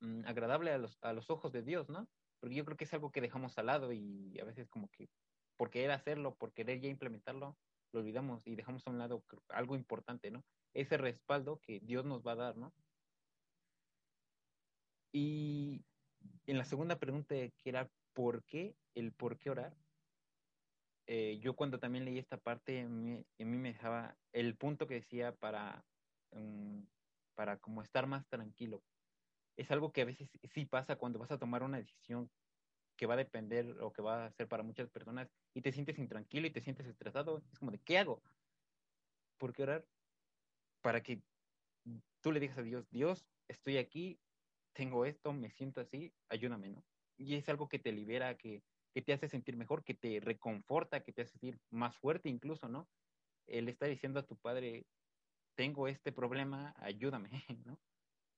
mm, agradable a los, a los ojos de Dios, ¿no? Porque yo creo que es algo que dejamos al lado y a veces como que por querer hacerlo, por querer ya implementarlo, lo olvidamos y dejamos a un lado algo importante, ¿no? Ese respaldo que Dios nos va a dar, ¿no? Y en la segunda pregunta que era ¿por qué? El por qué orar. Eh, yo cuando también leí esta parte, en mí, me dejaba el punto que decía para, mm, para como estar más tranquilo. Es algo que a veces sí pasa cuando vas a tomar una decisión que va a depender o que va a ser para muchas personas y te sientes intranquilo y te sientes estresado. Es como de, ¿qué hago? ¿Por qué orar? Para que tú le digas a Dios, Dios, estoy aquí, tengo esto, me siento así, ayúdame, ¿no? Y es algo que te libera, que que te hace sentir mejor, que te reconforta, que te hace sentir más fuerte incluso, ¿no? Él está diciendo a tu padre, tengo este problema, ayúdame, ¿no?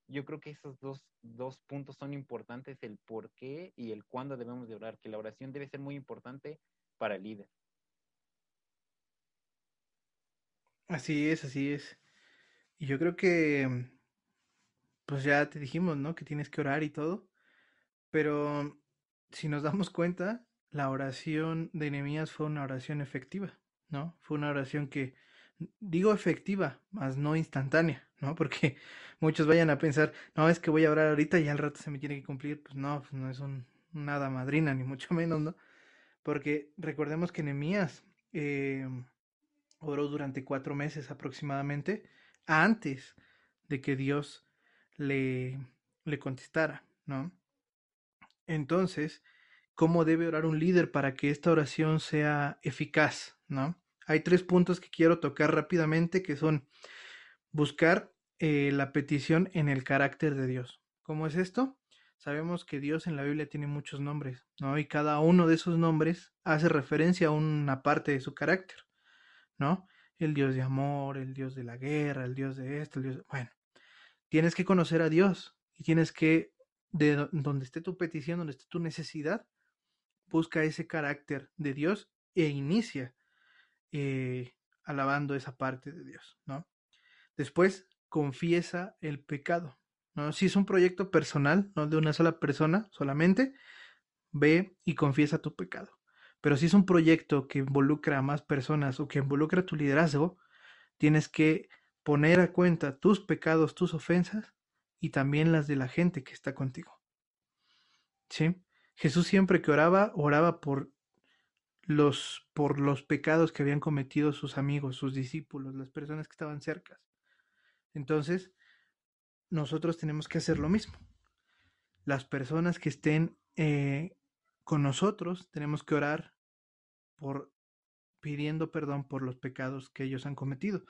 Yo creo que esos dos, dos puntos son importantes, el por qué y el cuándo debemos de orar, que la oración debe ser muy importante para el líder. Así es, así es. Y yo creo que, pues ya te dijimos, ¿no? Que tienes que orar y todo, pero si nos damos cuenta, la oración de Nehemías fue una oración efectiva, ¿no? Fue una oración que, digo efectiva, más no instantánea, ¿no? Porque muchos vayan a pensar, no, es que voy a orar ahorita y al rato se me tiene que cumplir. Pues no, pues no es un, nada madrina, ni mucho menos, ¿no? Porque recordemos que Nehemías eh, oró durante cuatro meses aproximadamente antes de que Dios le, le contestara, ¿no? Entonces, ¿cómo debe orar un líder para que esta oración sea eficaz? ¿No? Hay tres puntos que quiero tocar rápidamente que son buscar eh, la petición en el carácter de Dios. ¿Cómo es esto? Sabemos que Dios en la Biblia tiene muchos nombres, ¿no? Y cada uno de esos nombres hace referencia a una parte de su carácter. ¿no? El Dios de amor, el Dios de la guerra, el Dios de esto, el Dios... Bueno, tienes que conocer a Dios y tienes que, de donde esté tu petición, donde esté tu necesidad, busca ese carácter de Dios e inicia eh, alabando esa parte de Dios, ¿no? Después, confiesa el pecado, ¿no? Si es un proyecto personal, no de una sola persona solamente, ve y confiesa tu pecado. Pero si es un proyecto que involucra a más personas o que involucra tu liderazgo, tienes que poner a cuenta tus pecados, tus ofensas y también las de la gente que está contigo. ¿Sí? Jesús siempre que oraba, oraba por los por los pecados que habían cometido sus amigos, sus discípulos, las personas que estaban cerca. Entonces, nosotros tenemos que hacer lo mismo. Las personas que estén eh, con nosotros tenemos que orar por pidiendo perdón por los pecados que ellos han cometido.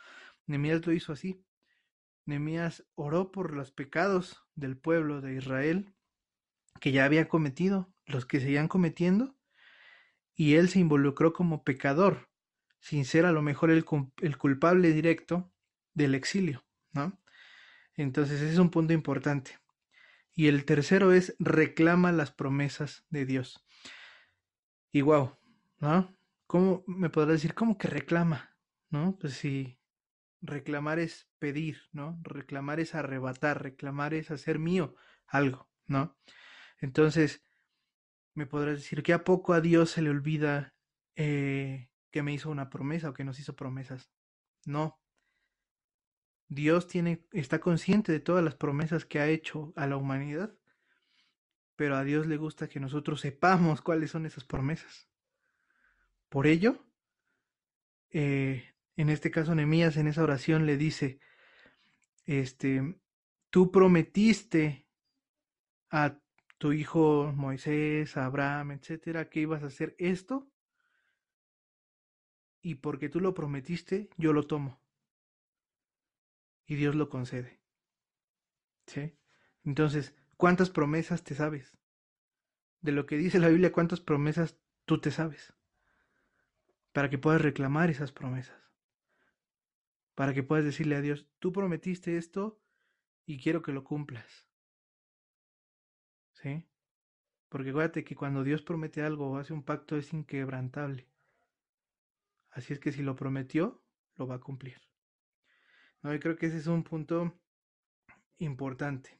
Nemías lo hizo así. Nemías oró por los pecados del pueblo de Israel que ya había cometido, los que seguían cometiendo, y él se involucró como pecador, sin ser a lo mejor el, el culpable directo del exilio, ¿no? Entonces ese es un punto importante. Y el tercero es reclama las promesas de Dios. Y wow, ¿no? ¿Cómo me podrá decir cómo que reclama? ¿No? Pues si reclamar es pedir, ¿no? Reclamar es arrebatar, reclamar es hacer mío algo, ¿no? Entonces, me podrás decir que a poco a Dios se le olvida eh, que me hizo una promesa o que nos hizo promesas. No. Dios tiene, está consciente de todas las promesas que ha hecho a la humanidad, pero a Dios le gusta que nosotros sepamos cuáles son esas promesas. Por ello, eh, en este caso Nehemías en esa oración le dice, este, tú prometiste a tu hijo Moisés, Abraham, etcétera, que ibas a hacer esto y porque tú lo prometiste, yo lo tomo. Y Dios lo concede. ¿Sí? Entonces, ¿cuántas promesas te sabes? De lo que dice la Biblia, ¿cuántas promesas tú te sabes? Para que puedas reclamar esas promesas. Para que puedas decirle a Dios, tú prometiste esto y quiero que lo cumplas. ¿Sí? Porque acuérdate que cuando Dios promete algo o hace un pacto es inquebrantable. Así es que si lo prometió, lo va a cumplir. No, creo que ese es un punto importante.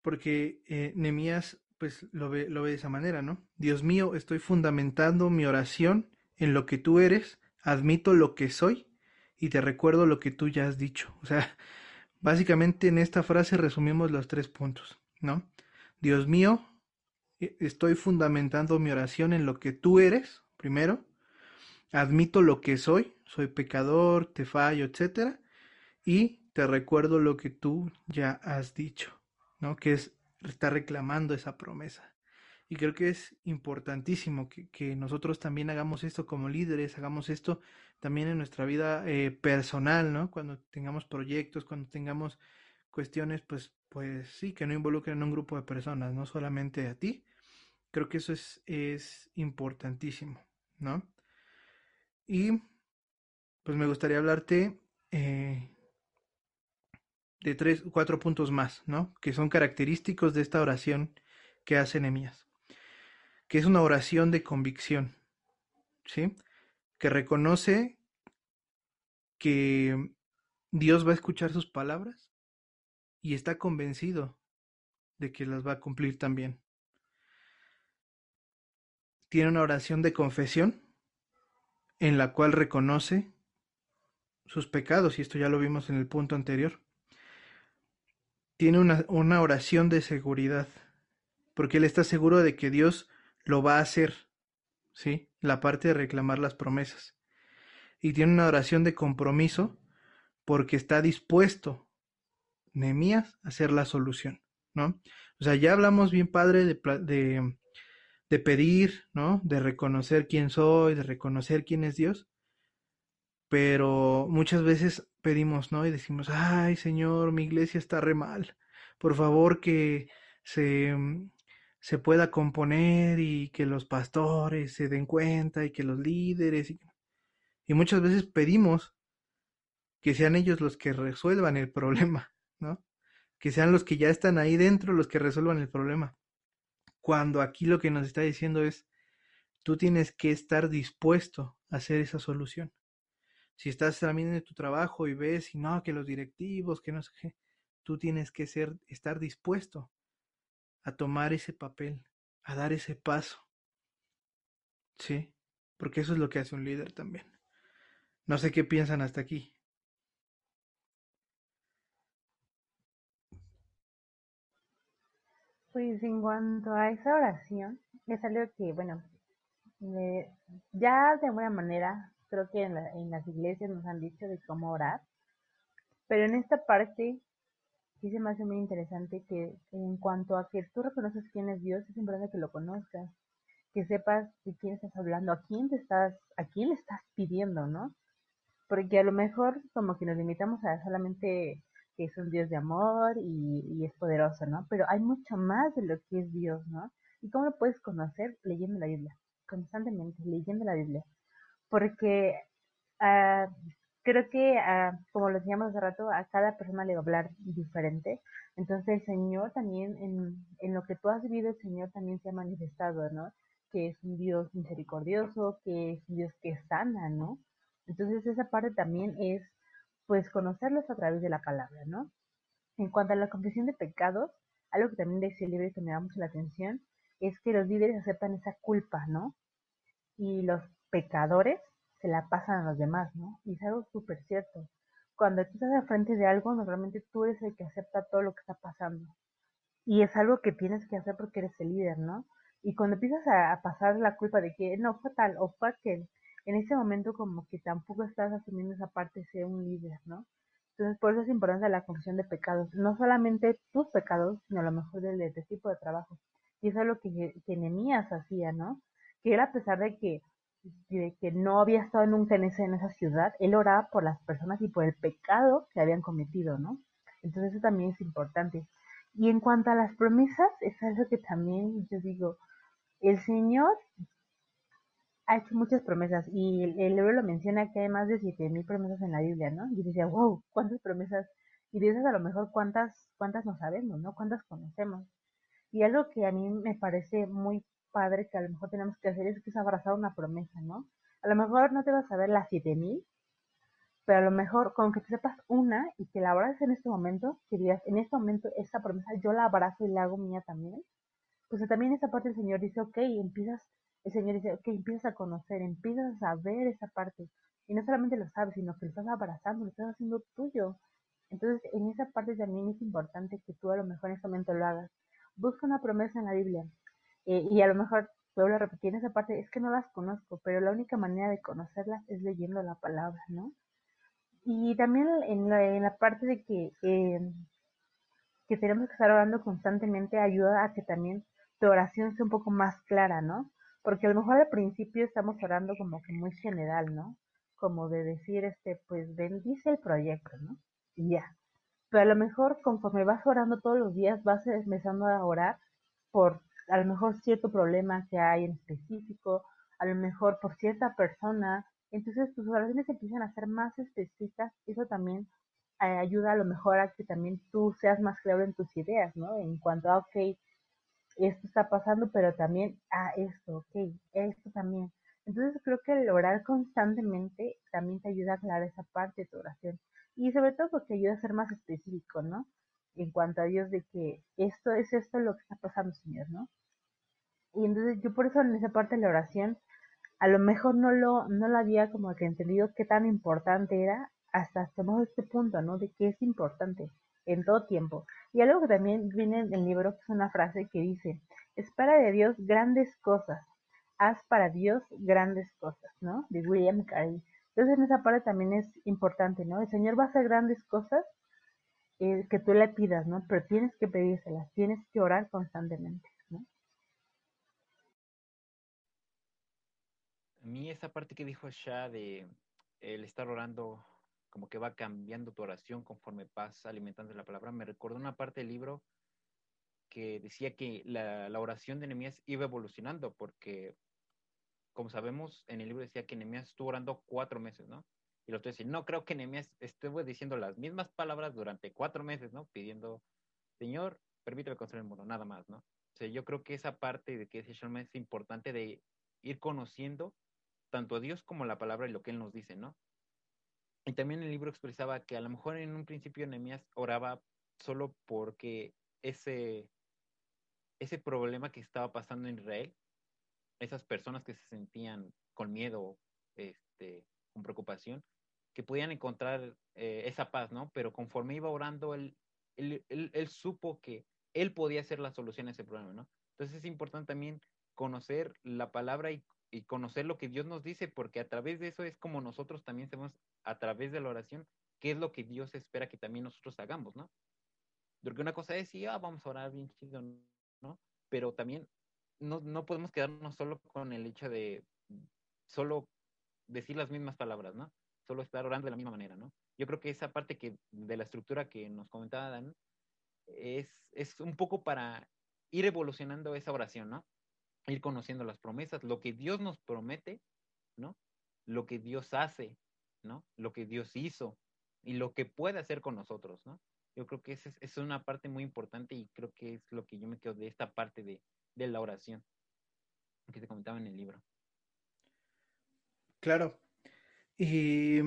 Porque eh, Nemías pues lo ve, lo ve de esa manera, ¿no? Dios mío, estoy fundamentando mi oración en lo que tú eres, admito lo que soy y te recuerdo lo que tú ya has dicho. O sea, Básicamente en esta frase resumimos los tres puntos, ¿no? Dios mío, e, estoy fundamentando mi oración en lo que tú eres, primero. Admito lo que soy, soy pecador, te fallo, etc. Y te recuerdo lo que tú ya has dicho, ¿no? Que es estar reclamando esa promesa. Y creo que es importantísimo que, que, nosotros también hagamos esto como líderes, hagamos esto también en nuestra vida eh, personal, ¿no? Cuando tengamos proyectos, cuando tengamos cuestiones, pues, pues sí, que no involucren a un grupo de personas, no solamente a ti. Creo que eso es, es importantísimo, ¿no? Y pues me gustaría hablarte eh, de tres, cuatro puntos más, ¿no? Que son característicos de esta oración que hace Nehemías, que es una oración de convicción, ¿sí? que reconoce que Dios va a escuchar sus palabras y está convencido de que las va a cumplir también. Tiene una oración de confesión en la cual reconoce sus pecados, y esto ya lo vimos en el punto anterior. Tiene una, una oración de seguridad, porque él está seguro de que Dios lo va a hacer, ¿sí? la parte de reclamar las promesas. Y tiene una oración de compromiso porque está dispuesto Nehemías a hacer la solución, ¿no? O sea, ya hablamos bien padre de, de pedir, ¿no? De reconocer quién soy, de reconocer quién es Dios, pero muchas veces pedimos, ¿no? Y decimos, ay Señor, mi iglesia está re mal, por favor que se, se pueda componer y que los pastores se den cuenta y que los líderes y, y muchas veces pedimos que sean ellos los que resuelvan el problema, ¿no? Que sean los que ya están ahí dentro los que resuelvan el problema. Cuando aquí lo que nos está diciendo es, tú tienes que estar dispuesto a hacer esa solución. Si estás también en tu trabajo y ves y no, que los directivos, que no sé qué, tú tienes que ser, estar dispuesto a tomar ese papel, a dar ese paso. Sí, porque eso es lo que hace un líder también. No sé qué piensan hasta aquí. Pues en cuanto a esa oración, es algo que, bueno, ya de alguna manera creo que en, en, las iglesias nos han dicho de cómo orar, pero en esta parte sí se me hace muy interesante que en cuanto a que tú reconoces quién es Dios, es importante que lo conozcas, que sepas de quién estás hablando, a quién te estás, a quién le estás pidiendo, ¿no? Porque a lo mejor como que nos limitamos a solamente que es un Dios de amor y, es poderoso, ¿no? Pero hay mucho más de lo que es Dios, ¿no? ¿Y cómo lo puedes conocer? Leyendo la Biblia, constantemente, leyendo la Biblia. Porque uh, creo que, ah, como lo decíamos hace rato, a cada persona le va a hablar diferente. Entonces el Señor también, en, en lo que tú has vivido, el Señor también se ha manifestado, ¿no? Que es un Dios misericordioso, que es un Dios que sana, ¿no? Entonces esa parte también es, pues, conocerlos a través de la palabra, ¿no? En cuanto a la confesión de pecados, algo que también decía el libro que me da mucho la atención, es que los líderes aceptan esa culpa, ¿no? Y los pecadores se la pasan a los demás, ¿no? Y es algo súper cierto. Cuando tú estás al frente de algo, normalmente tú eres el que acepta todo lo que está pasando. Y es algo que tienes que hacer porque eres el líder, ¿no? Y cuando empiezas a, pasar la culpa de que no fue tal o fue aquel, en ese momento como que tampoco estás asumiendo esa parte de ser un líder, ¿no? Entonces por eso es importante la confesión de pecados, no solamente tus pecados, sino a lo mejor del de, tipo de trabajo. Y eso es lo que, que Nemías hacía, ¿no? Que era a pesar de que de que no había estado nunca en, ese, en esa ciudad, él oraba por las personas y por el pecado que habían cometido, ¿no? Entonces eso también es importante. Y en cuanto a las promesas, es algo que también yo digo, el Señor ha hecho muchas promesas y el, libro lo menciona que hay más de siete mil promesas en la Biblia, ¿no? Y decía, wow, ¿cuántas promesas? Y de a lo mejor cuántas, cuántas no sabemos, ¿no? ¿Cuántas conocemos? Y algo que a mí me parece muy padre que a lo mejor tenemos que hacer es que es abrazar una promesa, ¿no? A lo mejor no te vas a ver las 7000, pero a lo mejor con que te sepas una y que la abraces en este momento, que digas, en este momento esta promesa yo la abrazo y la hago mía también, pues también esa parte el Señor dice, ok, empiezas, el Señor dice, ok, empiezas a conocer, empiezas a ver esa parte, y no solamente lo sabes, sino que lo estás abrazando, lo estás haciendo tuyo. Entonces, en esa parte también es importante que tú a lo mejor en este momento lo hagas. Busca una promesa en la Biblia, eh, y a lo mejor vuelvo a repetir en esa parte, es que no las conozco, pero la única manera de conocerlas es leyendo la palabra, ¿no? Y también en la, en la parte de que, eh, que tenemos que estar orando constantemente ayuda a que también tu oración sea un poco más clara, ¿no? Porque a lo mejor al principio estamos orando como que muy general, ¿no? Como de decir, este, pues bendice el proyecto, ¿no? Y ya. Pero a lo mejor conforme vas orando todos los días, vas empezando a orar por a lo mejor cierto problema que hay en específico, a lo mejor por cierta persona, entonces tus oraciones empiezan a ser más específicas, eso también eh, ayuda a lo mejor a que también tú seas más claro en tus ideas, ¿no? En cuanto a, ok, esto está pasando, pero también, ah, esto, ok, esto también. Entonces creo que el orar constantemente también te ayuda a aclarar esa parte de tu oración. Y sobre todo porque ayuda a ser más específico, ¿no? en cuanto a Dios de que esto es esto lo que está pasando, Señor, ¿no? Y entonces yo por eso en esa parte de la oración, a lo mejor no lo, no lo había como que entendido qué tan importante era hasta tomar este punto, ¿no? De que es importante en todo tiempo. Y algo que también viene en el libro, que es una frase que dice, espera de Dios grandes cosas, haz para Dios grandes cosas, ¿no? De William Carey. Entonces en esa parte también es importante, ¿no? El Señor va a hacer grandes cosas eh, que tú le pidas, ¿no? Pero tienes que pedírselas, tienes que orar constantemente, ¿no? A mí esa parte que dijo Shah de el estar orando, como que va cambiando tu oración conforme vas alimentando la palabra, me recordó una parte del libro que decía que la, la oración de Nehemías iba evolucionando, porque, como sabemos, en el libro decía que Nehemías estuvo orando cuatro meses, ¿no? Y lo estoy diciendo, no creo que Nehemías estuvo diciendo las mismas palabras durante cuatro meses, ¿no? Pidiendo, Señor, permíteme construir el mundo, nada más, ¿no? O sea, yo creo que esa parte de que Shalom es importante de ir conociendo tanto a Dios como la palabra y lo que Él nos dice, ¿no? Y también el libro expresaba que a lo mejor en un principio Nehemías oraba solo porque ese, ese problema que estaba pasando en Israel, esas personas que se sentían con miedo, este, con preocupación, que podían encontrar eh, esa paz, ¿no? Pero conforme iba orando, él, él, él, supo que él podía ser la solución a ese problema, ¿no? Entonces es importante también conocer la palabra y, y, conocer lo que Dios nos dice, porque a través de eso es como nosotros también sabemos, a través de la oración, qué es lo que Dios espera que también nosotros hagamos, ¿no? Porque una cosa es, sí, ah, vamos a orar bien chido, ¿no? Pero también no, no podemos quedarnos solo con el hecho de solo decir las mismas palabras, ¿no? Solo estar orando de la misma manera, ¿no? Yo creo que esa parte que de la estructura que nos comentaba Dan es, es un poco para ir evolucionando esa oración, ¿no? Ir conociendo las promesas, lo que Dios nos promete, ¿no? Lo que Dios hace, Lo que Dios hizo y lo que puede hacer con nosotros, ¿no? Yo creo que esa es, una parte muy importante y creo que es lo que yo me quedo de esta parte de, de la oración que se comentaba en el libro. Claro. Y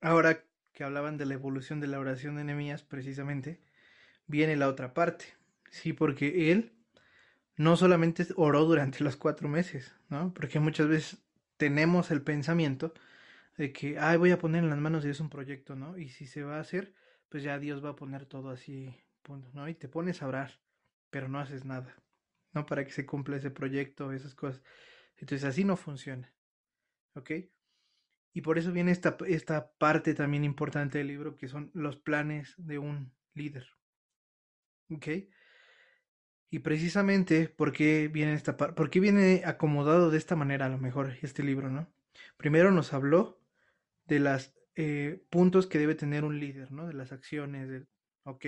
ahora que hablaban de la evolución de la oración de Nehemías, precisamente, viene la otra parte. Sí, porque él no solamente oró durante los cuatro meses, ¿no? Porque muchas veces tenemos el pensamiento de que, ay, voy a poner en las manos de Dios un proyecto, ¿no? Y si se va a hacer, pues ya Dios va a poner todo así, ¿no? Y te pones a orar, pero no haces nada, ¿no? Para que se cumpla ese proyecto, esas cosas. Entonces así no funciona. ¿ok? Y por eso viene esta, esta parte también importante del libro, que son los planes de un líder, ¿ok? Y precisamente, ¿por qué viene esta parte? ¿Por qué viene acomodado de esta manera a lo mejor este libro, no? Primero nos habló de los eh, puntos que debe tener un líder, ¿no? De las acciones, de, ok.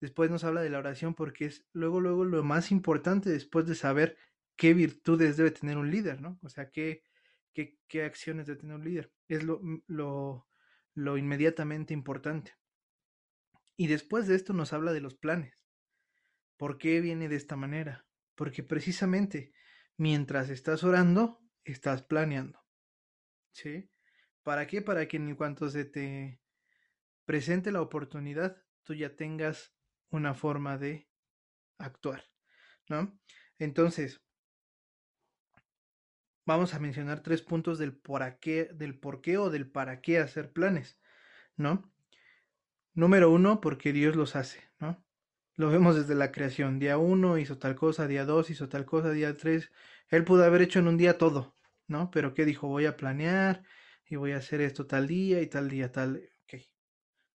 Después nos habla de la oración porque es luego, luego lo más importante después de saber qué virtudes debe tener un líder, ¿no? O sea, qué, qué, qué acciones debe tener un líder. Es lo, lo, lo inmediatamente importante. Y después de esto nos habla de los planes. ¿Por qué viene de esta manera? Porque precisamente mientras estás orando, estás planeando. ¿Sí? ¿Para qué? Para que en cuanto se te presente la oportunidad, tú ya tengas una forma de actuar, ¿no? Entonces, vamos a mencionar tres puntos del por qué, del por qué o del para qué hacer planes, ¿no? Número uno, porque Dios los hace, ¿no? Lo vemos desde la creación. Día uno hizo tal cosa, día dos hizo tal cosa, día tres. Él pudo haber hecho en un día todo, ¿no? Pero ¿qué dijo? Voy a planear y voy a hacer esto tal día y tal día, tal, ok,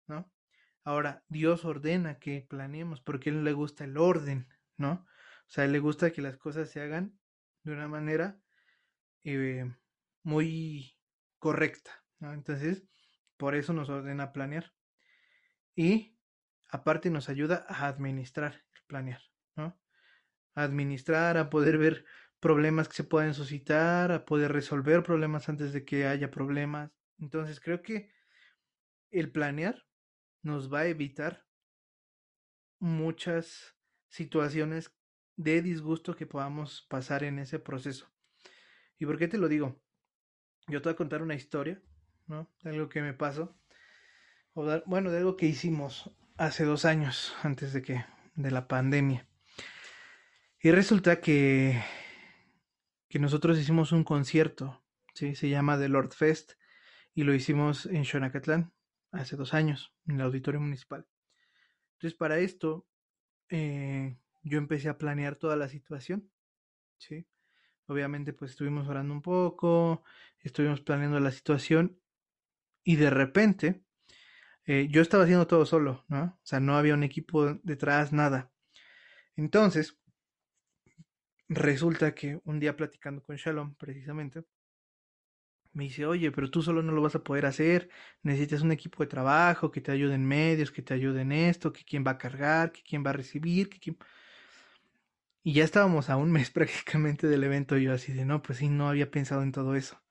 ¿no? Ahora, Dios ordena que planeemos porque a Él le gusta el orden, ¿no? O sea, Él le gusta que las cosas se hagan de una manera eh, muy correcta. Entonces, por eso nos ordena planear. Y aparte nos ayuda a administrar planear, ¿no? Administrar, a poder ver problemas que se pueden suscitar, a poder resolver problemas antes de que haya problemas. Entonces, creo que el planear nos va a evitar muchas situaciones de disgusto que podamos pasar en ese proceso. ¿Y por qué te lo digo? Yo te voy a contar una historia, ¿no? De algo que me pasó. O bueno, de algo que hicimos hace dos años, antes de que, de la pandemia. Y resulta que, que nosotros hicimos un concierto, ¿sí? Se llama The Lord Fest, y lo hicimos en Xonacatlán, hace dos años, en el auditorio municipal. Entonces, para esto, eh, yo empecé a planear toda la situación, ¿sí? Obviamente pues estuvimos orando un poco, estuvimos planeando la situación y de repente eh, yo estaba haciendo todo solo, ¿no? O sea, no había un equipo detrás, nada. Entonces, resulta que un día platicando con Shalom, precisamente, me dice, oye, pero tú solo no lo vas a poder hacer, necesitas un equipo de trabajo que te ayude en medios, que te ayude en esto, que quién va a cargar, que quién va a recibir. Y ya estábamos a un mes prácticamente del evento y yo así de, no, pues sí, no había pensado en todo eso.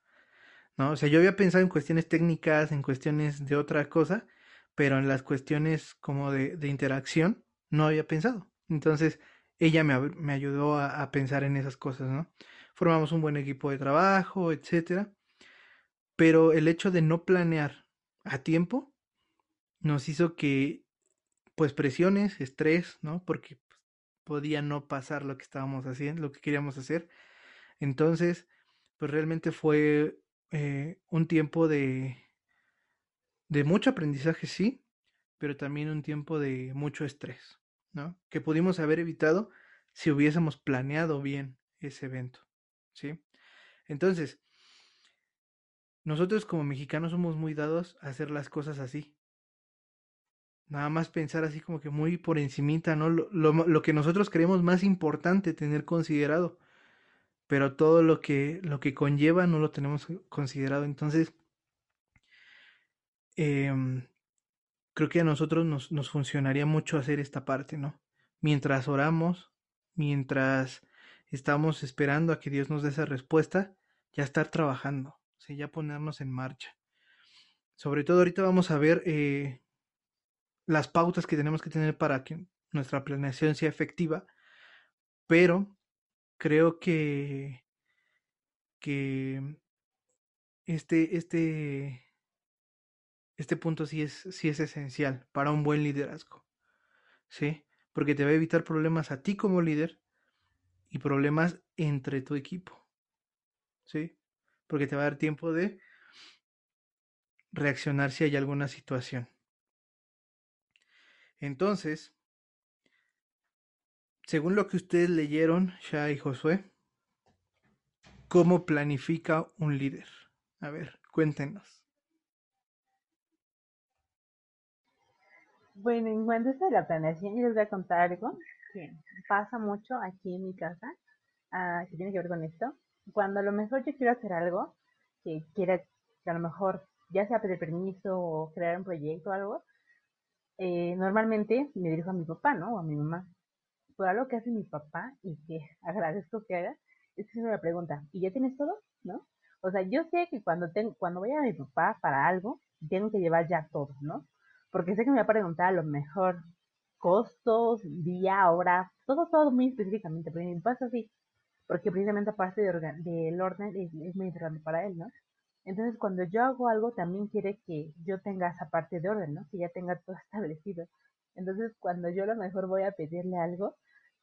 ¿No? O sea, yo había pensado en cuestiones técnicas, en cuestiones de otra cosa, pero en las cuestiones como de, de interacción no había pensado. Entonces, ella me, me ayudó a, pensar en esas cosas, ¿no? Formamos un buen equipo de trabajo, etcétera. Pero el hecho de no planear a tiempo nos hizo que, pues, presiones, estrés, ¿no? Porque pues, podía no pasar lo que estábamos haciendo, lo que queríamos hacer. Entonces, pues realmente fue eh, un tiempo de, de mucho aprendizaje, sí, pero también un tiempo de mucho estrés, ¿no? Que pudimos haber evitado si hubiésemos planeado bien ese evento, ¿sí? Entonces, nosotros como mexicanos somos muy dados a hacer las cosas así. Nada más pensar así como que muy por encimita, ¿no? Lo, lo, lo que nosotros creemos más importante tener considerado. Pero todo lo que, lo que conlleva no lo tenemos considerado. Entonces, eh, creo que a nosotros nos, nos funcionaría mucho hacer esta parte, ¿no? Mientras oramos, mientras estamos esperando a que Dios nos dé esa respuesta, ya estar trabajando ya ponernos en marcha. Sobre todo ahorita vamos a ver eh, las pautas que tenemos que tener para que nuestra planeación sea efectiva, pero creo que, que este, este, este punto sí es, sí es esencial para un buen liderazgo, ¿sí? Porque te va a evitar problemas a ti como líder y problemas entre tu equipo, ¿sí? porque te va a dar tiempo de reaccionar si hay alguna situación. Entonces, según lo que ustedes leyeron, Shah y Josué, ¿cómo planifica un líder? A ver, cuéntenos. Bueno, en cuanto a la planeación, yo les voy a contar algo que pasa mucho aquí en mi casa, uh, que tiene que ver con esto cuando a lo mejor yo quiero hacer algo, que quiera, que a lo mejor ya sea pedir permiso o crear un proyecto o algo, eh, normalmente me dirijo a mi papá, ¿no? O a mi mamá. Por algo que hace mi papá y que agradezco que haga, es que se me pregunta, ¿y ya tienes todo? ¿No? O sea, yo sé que cuando, tengo, cuando voy a mi papá para algo, tengo que llevar ya todo, ¿no? Porque sé que me va a preguntar a lo mejor costos, día, hora, todo, todo muy específicamente, pero mi papá es así, porque precisamente aparte de del orden es, muy importante para él, ¿no? Entonces cuando yo hago algo también quiere que yo tenga esa parte de orden, ¿no? Que ya tenga todo establecido. Entonces cuando yo a lo mejor voy a pedirle algo,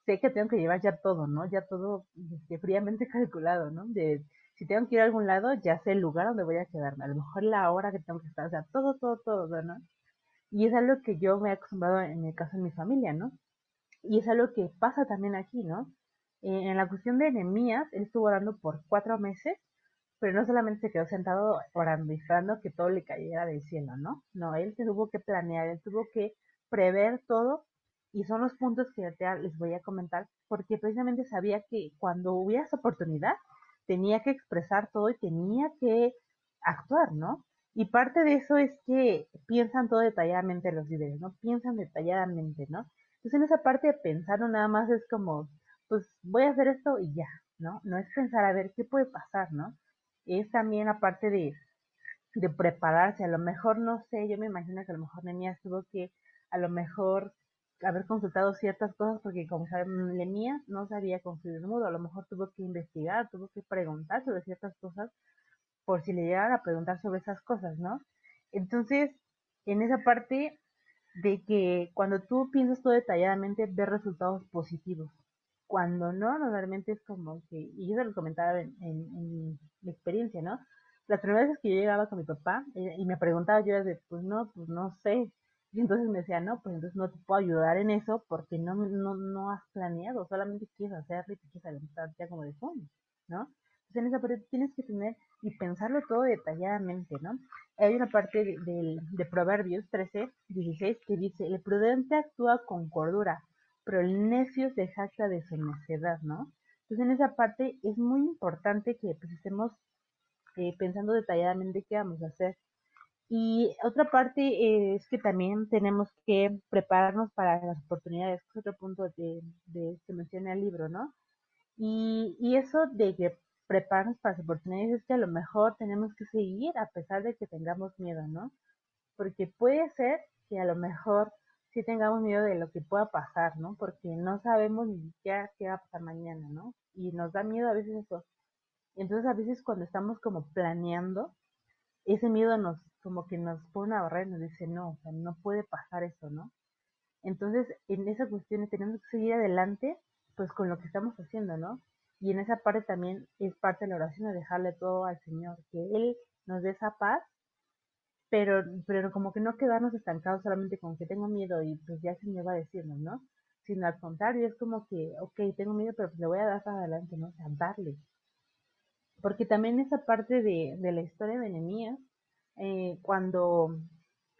sé que tengo que llevar ya todo, ¿no? Ya todo este, fríamente calculado, ¿no? De si tengo que ir a algún lado, ya sé el lugar donde voy a quedarme, a lo mejor la hora que tengo que estar, o sea, todo, todo, todo, ¿no? Y es algo que yo me he acostumbrado en el caso de mi familia, ¿no? Y es algo que pasa también aquí, ¿no? Eh, en la cuestión de Nehemías, él estuvo orando por cuatro meses, pero no solamente se quedó sentado orando y esperando que todo le cayera del cielo, ¿no? No, él se tuvo que planear, él tuvo que prever todo y son los puntos que les voy a comentar porque precisamente sabía que cuando hubiera esa oportunidad tenía que expresar todo y tenía que actuar, ¿no? Y parte de eso es que piensan todo detalladamente los líderes, ¿no? Piensan detalladamente, ¿no? Entonces en esa parte de pensar no nada más es como pues voy a hacer esto y ya, ¿no? No es pensar a ver qué puede pasar, ¿no? Es también aparte de, de prepararse, a lo mejor, no sé, yo me imagino que a lo mejor Nemías tuvo que, a lo mejor, haber consultado ciertas cosas porque como saben, Nemías no sabía construir el muro, a lo mejor tuvo que investigar, tuvo que preguntar sobre ciertas cosas por si le llegaran a preguntar sobre esas cosas, ¿no? Entonces, en esa parte de que cuando tú piensas todo detalladamente, ves resultados positivos. Cuando no, normalmente es como que, y yo se lo comentaba en, en, mi experiencia, ¿no? Las primeras veces que yo llegaba con mi papá eh, y me preguntaba, yo era de, pues no, pues no sé. Y entonces me decía, no, pues entonces no te puedo ayudar en eso porque no, no, no has planeado, solamente quieres hacerlo y te quieres aventar ya como de fondo, ¿no? Entonces en esa parte tienes que tener y pensarlo todo detalladamente, ¿no? Hay una parte de, de, de Proverbios 13, 16 que dice, el prudente actúa con cordura, pero el necio se jacta de su necedad, ¿no? Entonces en esa parte es muy importante que pues estemos eh, pensando detalladamente qué vamos a hacer. Y otra parte es que también tenemos que prepararnos para las oportunidades, que es otro punto de, de que menciona el libro, ¿no? Y, y eso de que prepararnos para las oportunidades es que a lo mejor tenemos que seguir a pesar de que tengamos miedo, ¿no? Porque puede ser que a lo mejor sí tengamos miedo de lo que pueda pasar, ¿no? Porque no sabemos ni siquiera qué va a pasar mañana, ¿no? Y nos da miedo a veces eso. Entonces a veces cuando estamos como planeando, ese miedo nos como que nos pone una barrera y nos dice, no, o sea, no puede pasar eso, ¿no? Entonces en esa cuestión tenemos que seguir adelante pues con lo que estamos haciendo, ¿no? Y en esa parte también es parte de la oración de dejarle todo al Señor, que Él nos dé esa paz, pero, pero como que no quedarnos estancados solamente con que tengo miedo y pues ya el Señor va a decirnos, ¿no? Sino al contrario, es como que, ok, tengo miedo, pero pues le voy a dar para adelante, ¿no? O sea, darle. Porque también esa parte de, de la historia de Nehemías, eh, cuando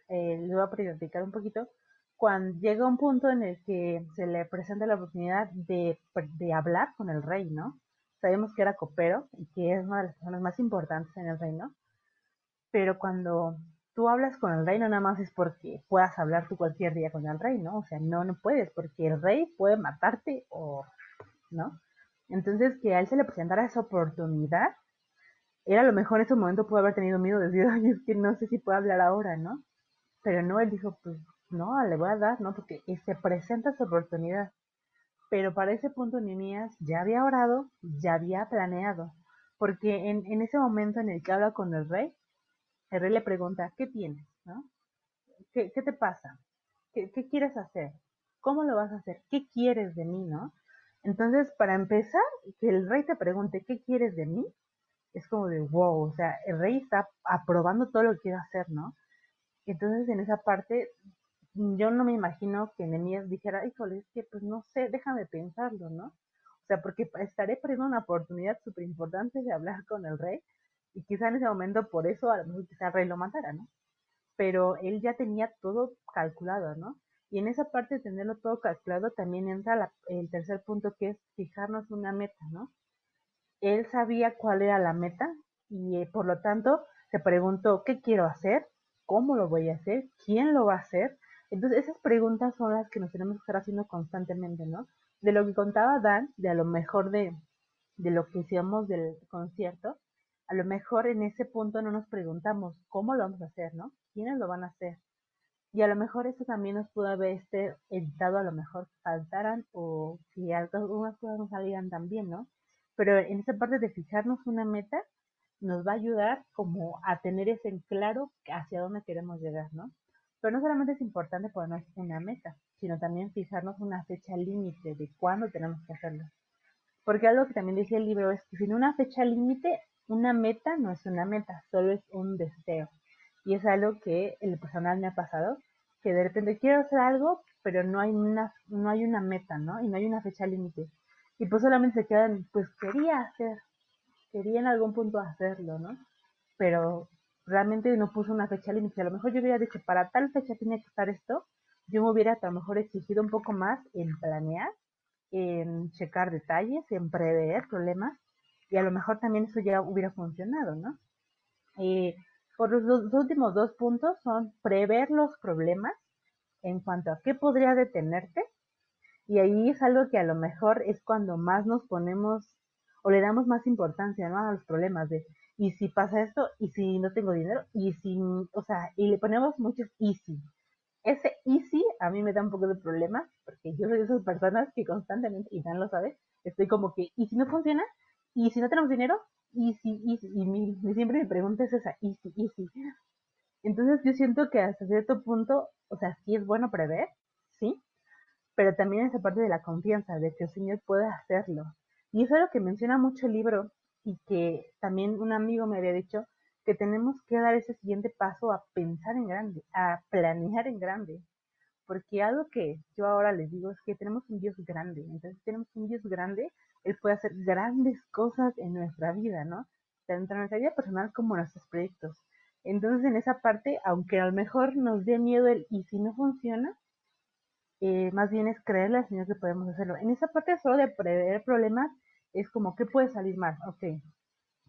eh, voy a practicar un poquito, cuando llega un punto en el que se le presenta la oportunidad de, de hablar con el rey, ¿no? Sabemos que era copero y que es una de las personas más importantes en el reino, pero cuando tú hablas con el rey no nada más es porque puedas hablar tú cualquier día con el rey, ¿no? O sea, no, no puedes, porque el rey puede matarte o, ¿no? Entonces, que a él se le presentara esa oportunidad, era lo mejor en ese momento puede haber tenido miedo, decir, ay, es que no sé si puedo hablar ahora, ¿no? Pero no, él dijo, pues no, le voy a dar, ¿no? Porque se presenta esa oportunidad. Pero para ese punto Nehemías ya había orado, ya había planeado. Porque en, en ese momento en el que habla con el rey, el rey le pregunta, ¿qué tienes? ¿no? ¿Qué, ¿Qué, te pasa? ¿Qué, ¿Qué quieres hacer? ¿Cómo lo vas a hacer? ¿Qué quieres de mí? ¿no? Entonces, para empezar, que el rey te pregunte, ¿qué quieres de mí? Es como de, wow, o sea, el rey está aprobando todo lo que quiere hacer, ¿no? Entonces, en esa parte, yo no me imagino que Nemías dijera, híjole, es que pues no sé, déjame pensarlo, ¿no? O sea, porque estaré perdiendo una oportunidad súper importante de hablar con el rey y quizá en ese momento por eso a lo mejor quizá el rey lo matara, ¿no? Pero él ya tenía todo calculado, ¿no? Y en esa parte de tenerlo todo calculado también entra el tercer punto que es fijarnos una meta, ¿no? Él sabía cuál era la meta y eh, por lo tanto se preguntó, ¿qué quiero hacer? ¿Cómo lo voy a hacer? ¿Quién lo va a hacer? Entonces, esas preguntas son las que nos tenemos que estar haciendo constantemente, ¿no? De lo que contaba Dan, de a lo mejor de, de lo que hicimos del concierto, a lo mejor en ese punto no nos preguntamos cómo lo vamos a hacer, ¿no? ¿Quiénes lo van a hacer? Y a lo mejor eso también nos pudo haber este, a lo mejor faltaran o si algunas cosas no salieran también, ¿no? Pero en esa parte de fijarnos una meta nos va a ayudar como a tener ese en claro hacia dónde queremos llegar, ¿no? Pero no solamente es importante ponernos una meta, sino también fijarnos una fecha límite de cuándo tenemos que hacerlo. Porque algo que también dice el libro es que sin una fecha límite, una meta no es una meta, solo es un deseo. Y es algo que el personal me ha pasado, que de repente quiero hacer algo, pero no hay una, no hay una meta, ¿no? Y no hay una fecha límite. Y pues solamente se quedan, pues quería hacer, quería en algún punto hacerlo, ¿no? Pero realmente no puso una fecha límite. A lo mejor yo hubiera dicho, para tal fecha tiene que estar esto. Yo me hubiera a lo mejor exigido un poco más en planear, en checar detalles, en prever problemas. Y a lo mejor también eso ya hubiera funcionado, ¿no? Eh, por los, los últimos dos puntos son prever los problemas en cuanto a qué podría detenerte. Y ahí es algo que a lo mejor es cuando más nos ponemos o le damos más importancia ¿no? a los problemas de y si pasa esto, y si no tengo dinero, y si, o sea, y le ponemos muchos easy. Ese easy a mí me da un poco de problema, porque yo soy de esas personas que constantemente, y Dan lo sabe, estoy como que, ¿y si no funciona? ¿Y si no tenemos dinero? Easy, easy, y mi, siempre me pregunta es esa, easy, easy. Entonces yo siento que hasta cierto punto, o sea, sí es bueno prever, sí, pero también esa parte de la confianza, de que el Señor puede hacerlo. Y eso es lo que menciona mucho el libro, y que también un amigo me había dicho que tenemos que dar ese siguiente paso a pensar en grande, a planear en grande. Porque algo que yo ahora les digo es que tenemos un Dios grande. Entonces, tenemos un Dios grande, Él puede hacer grandes cosas en nuestra vida, ¿no? Tanto en nuestra vida personal como en nuestros proyectos. Entonces, en esa parte, aunque a lo mejor nos dé miedo el y si no funciona, eh, más bien es creerle al Señor que podemos hacerlo. En esa parte solo de prever problemas, es como, ¿qué puede salir mal? Ok,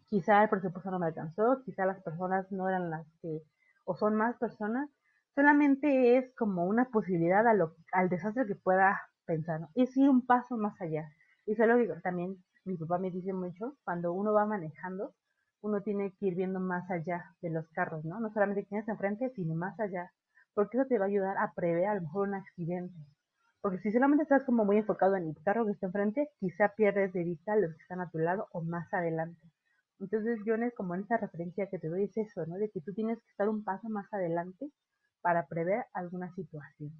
quizá el presupuesto no me alcanzó, quizá las personas no eran las que, o son más personas, solamente es como una posibilidad a lo, al desastre que pueda pensar, ¿no? Es ir un paso más allá. Y es lo que también mi papá me dice mucho, cuando uno va manejando, uno tiene que ir viendo más allá de los carros, ¿no? No solamente tienes enfrente, sino más allá, porque eso te va a ayudar a prever a lo mejor un accidente. Porque si solamente estás como muy enfocado en el carro que está enfrente, quizá pierdes de vista los que están a tu lado o más adelante. Entonces, yo como en esa referencia que te doy es eso, ¿no? De que tú tienes que estar un paso más adelante para prever alguna situación.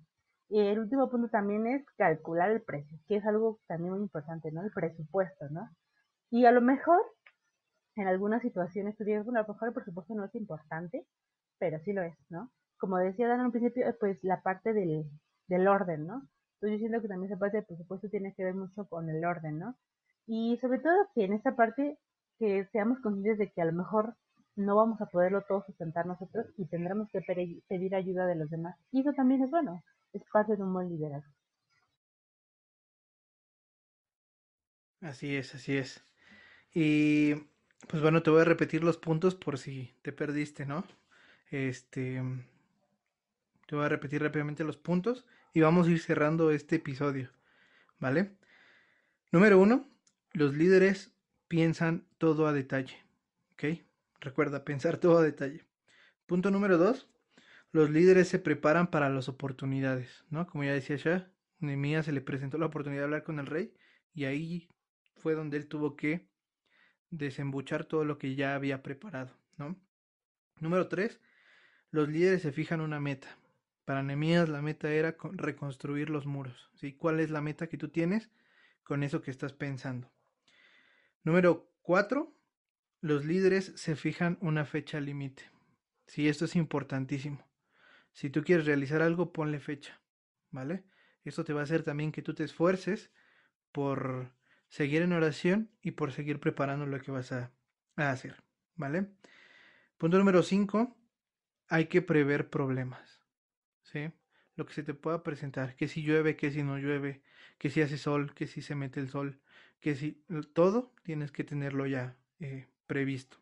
Y el último punto también es calcular el precio, que es algo también muy importante, ¿no? El presupuesto, ¿no? Y a lo mejor, en algunas situaciones tú dices, bueno, a lo mejor el presupuesto no es importante, pero sí lo es, ¿no? Como decía Dan al principio, pues la parte del, del orden, ¿no? Entonces yo siento que también esa parte del presupuesto tiene que ver mucho con el orden, ¿no? Y sobre todo que en esta parte que seamos conscientes de que a lo mejor no vamos a poderlo todo sustentar nosotros y tendremos que pedir ayuda de los demás. Y eso también es bueno, es parte de un buen liderazgo. Así es, así es. Y pues bueno, te voy a repetir los puntos por si te perdiste, ¿no? Este, te voy a repetir rápidamente los puntos y vamos a ir cerrando este episodio, ¿vale? Número uno, los líderes piensan todo a detalle, ¿ok? Recuerda, pensar todo a detalle. Punto número dos, los líderes se preparan para las oportunidades, ¿no? Como ya decía ya, Nehemías se le presentó la oportunidad de hablar con el rey y ahí fue donde él tuvo que desembuchar todo lo que ya había preparado, ¿no? Número tres, los líderes se fijan una meta. Para Nehemías la meta era reconstruir los muros, ¿sí? ¿Cuál es la meta que tú tienes con eso que estás pensando? Número cuatro, los líderes se fijan una fecha límite. Sí, esto es importantísimo. Si tú quieres realizar algo, ponle fecha, ¿vale? Esto te va a hacer también que tú te esfuerces por seguir en oración y por seguir preparando lo que vas a, hacer, ¿vale? Punto número 5, hay que prever problemas, ¿sí? Lo que se te pueda presentar, que si llueve, que si no llueve, que si hace sol, que si se mete el sol, que si todo tienes que tenerlo ya eh, previsto,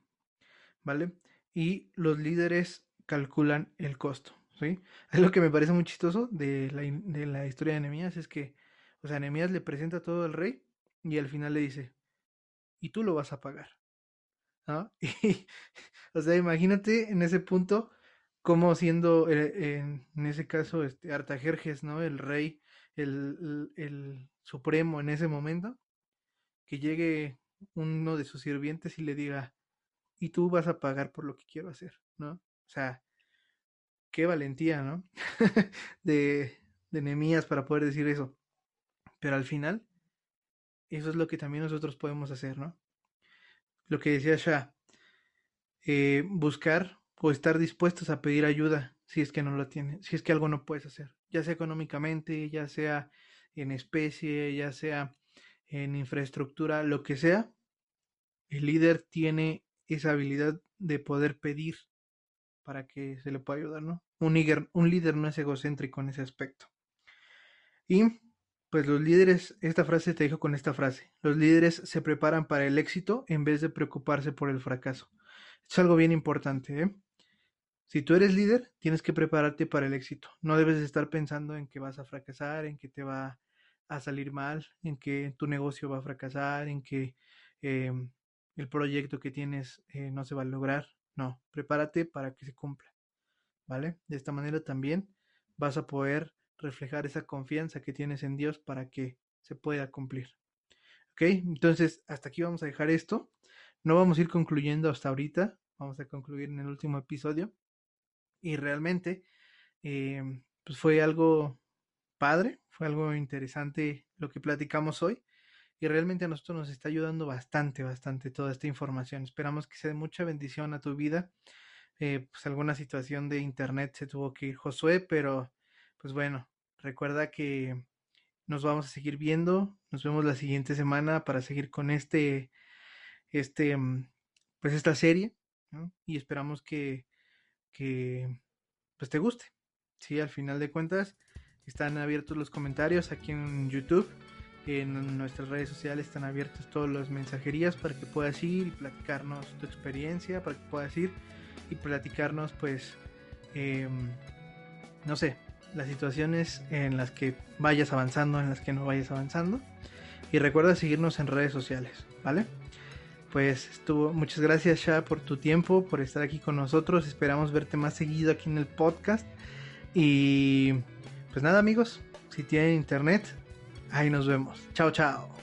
¿vale? Y los líderes calculan el costo, ¿sí? Es lo que me parece muy chistoso de la, de la historia de Nehemías, es que, o sea, Nehemías le presenta todo al rey y al final le dice, y tú lo vas a pagar, ¿no? Y, o sea, imagínate en ese punto como siendo eh, en, ese caso este Artajerjes, ¿no? El rey, el, el supremo en ese momento, que llegue uno de sus sirvientes y le diga, y tú vas a pagar por lo que quiero hacer, ¿no? O sea, qué valentía, ¿no? de, de Nemías para poder decir eso. Pero al final, eso es lo que también nosotros podemos hacer, ¿no? Lo que decía Shah, eh, buscar o estar dispuestos a pedir ayuda si es que no lo tienes, si es que algo no puedes hacer, ya sea económicamente, ya sea en especie, ya sea en infraestructura, lo que sea, el líder tiene esa habilidad de poder pedir para que se le pueda ayudar, ¿no? Un líder, un líder no es egocéntrico en ese aspecto. Y pues los líderes, esta frase te dijo con esta frase, los líderes se preparan para el éxito en vez de preocuparse por el fracaso. Es algo bien importante, ¿eh? Si tú eres líder, tienes que prepararte para el éxito. No debes estar pensando en que vas a fracasar, en que te va a salir mal, en que tu negocio va a fracasar, en que em, el proyecto que tienes eh, no se va a lograr. No, prepárate para que se cumpla. ¿Vale? De esta manera también vas a poder reflejar esa confianza que tienes en Dios para que se pueda cumplir. ¿Ok? Entonces, hasta aquí vamos a dejar esto. No vamos a ir concluyendo hasta ahorita. Vamos a concluir en el último episodio. Y realmente, em, pues fue algo padre, fue algo interesante lo que platicamos hoy y realmente a nosotros nos está ayudando bastante, bastante toda esta información. Esperamos que sea de mucha bendición a tu vida. Eh, pues alguna situación de internet se tuvo que ir Josué, pero pues bueno, recuerda que nos vamos a seguir viendo. Nos vemos la siguiente semana para seguir con este, este, pues esta serie, Y esperamos que, que, pues te guste. Sí, al final de cuentas están abiertos los comentarios aquí en YouTube En nuestras redes sociales están abiertos todos los mensajerías para que puedas ir y platicarnos tu experiencia, para que puedas ir y platicarnos pues, em, no sé, las situaciones en las que vayas avanzando, en las que no vayas avanzando. Y recuerda seguirnos en redes sociales, ¿vale? Pues estuvo, muchas gracias Sha por tu tiempo, por estar aquí con nosotros. Esperamos verte más seguido aquí en el podcast. Y pues nada amigos, si tienen internet, ahí nos vemos. Chao, chao.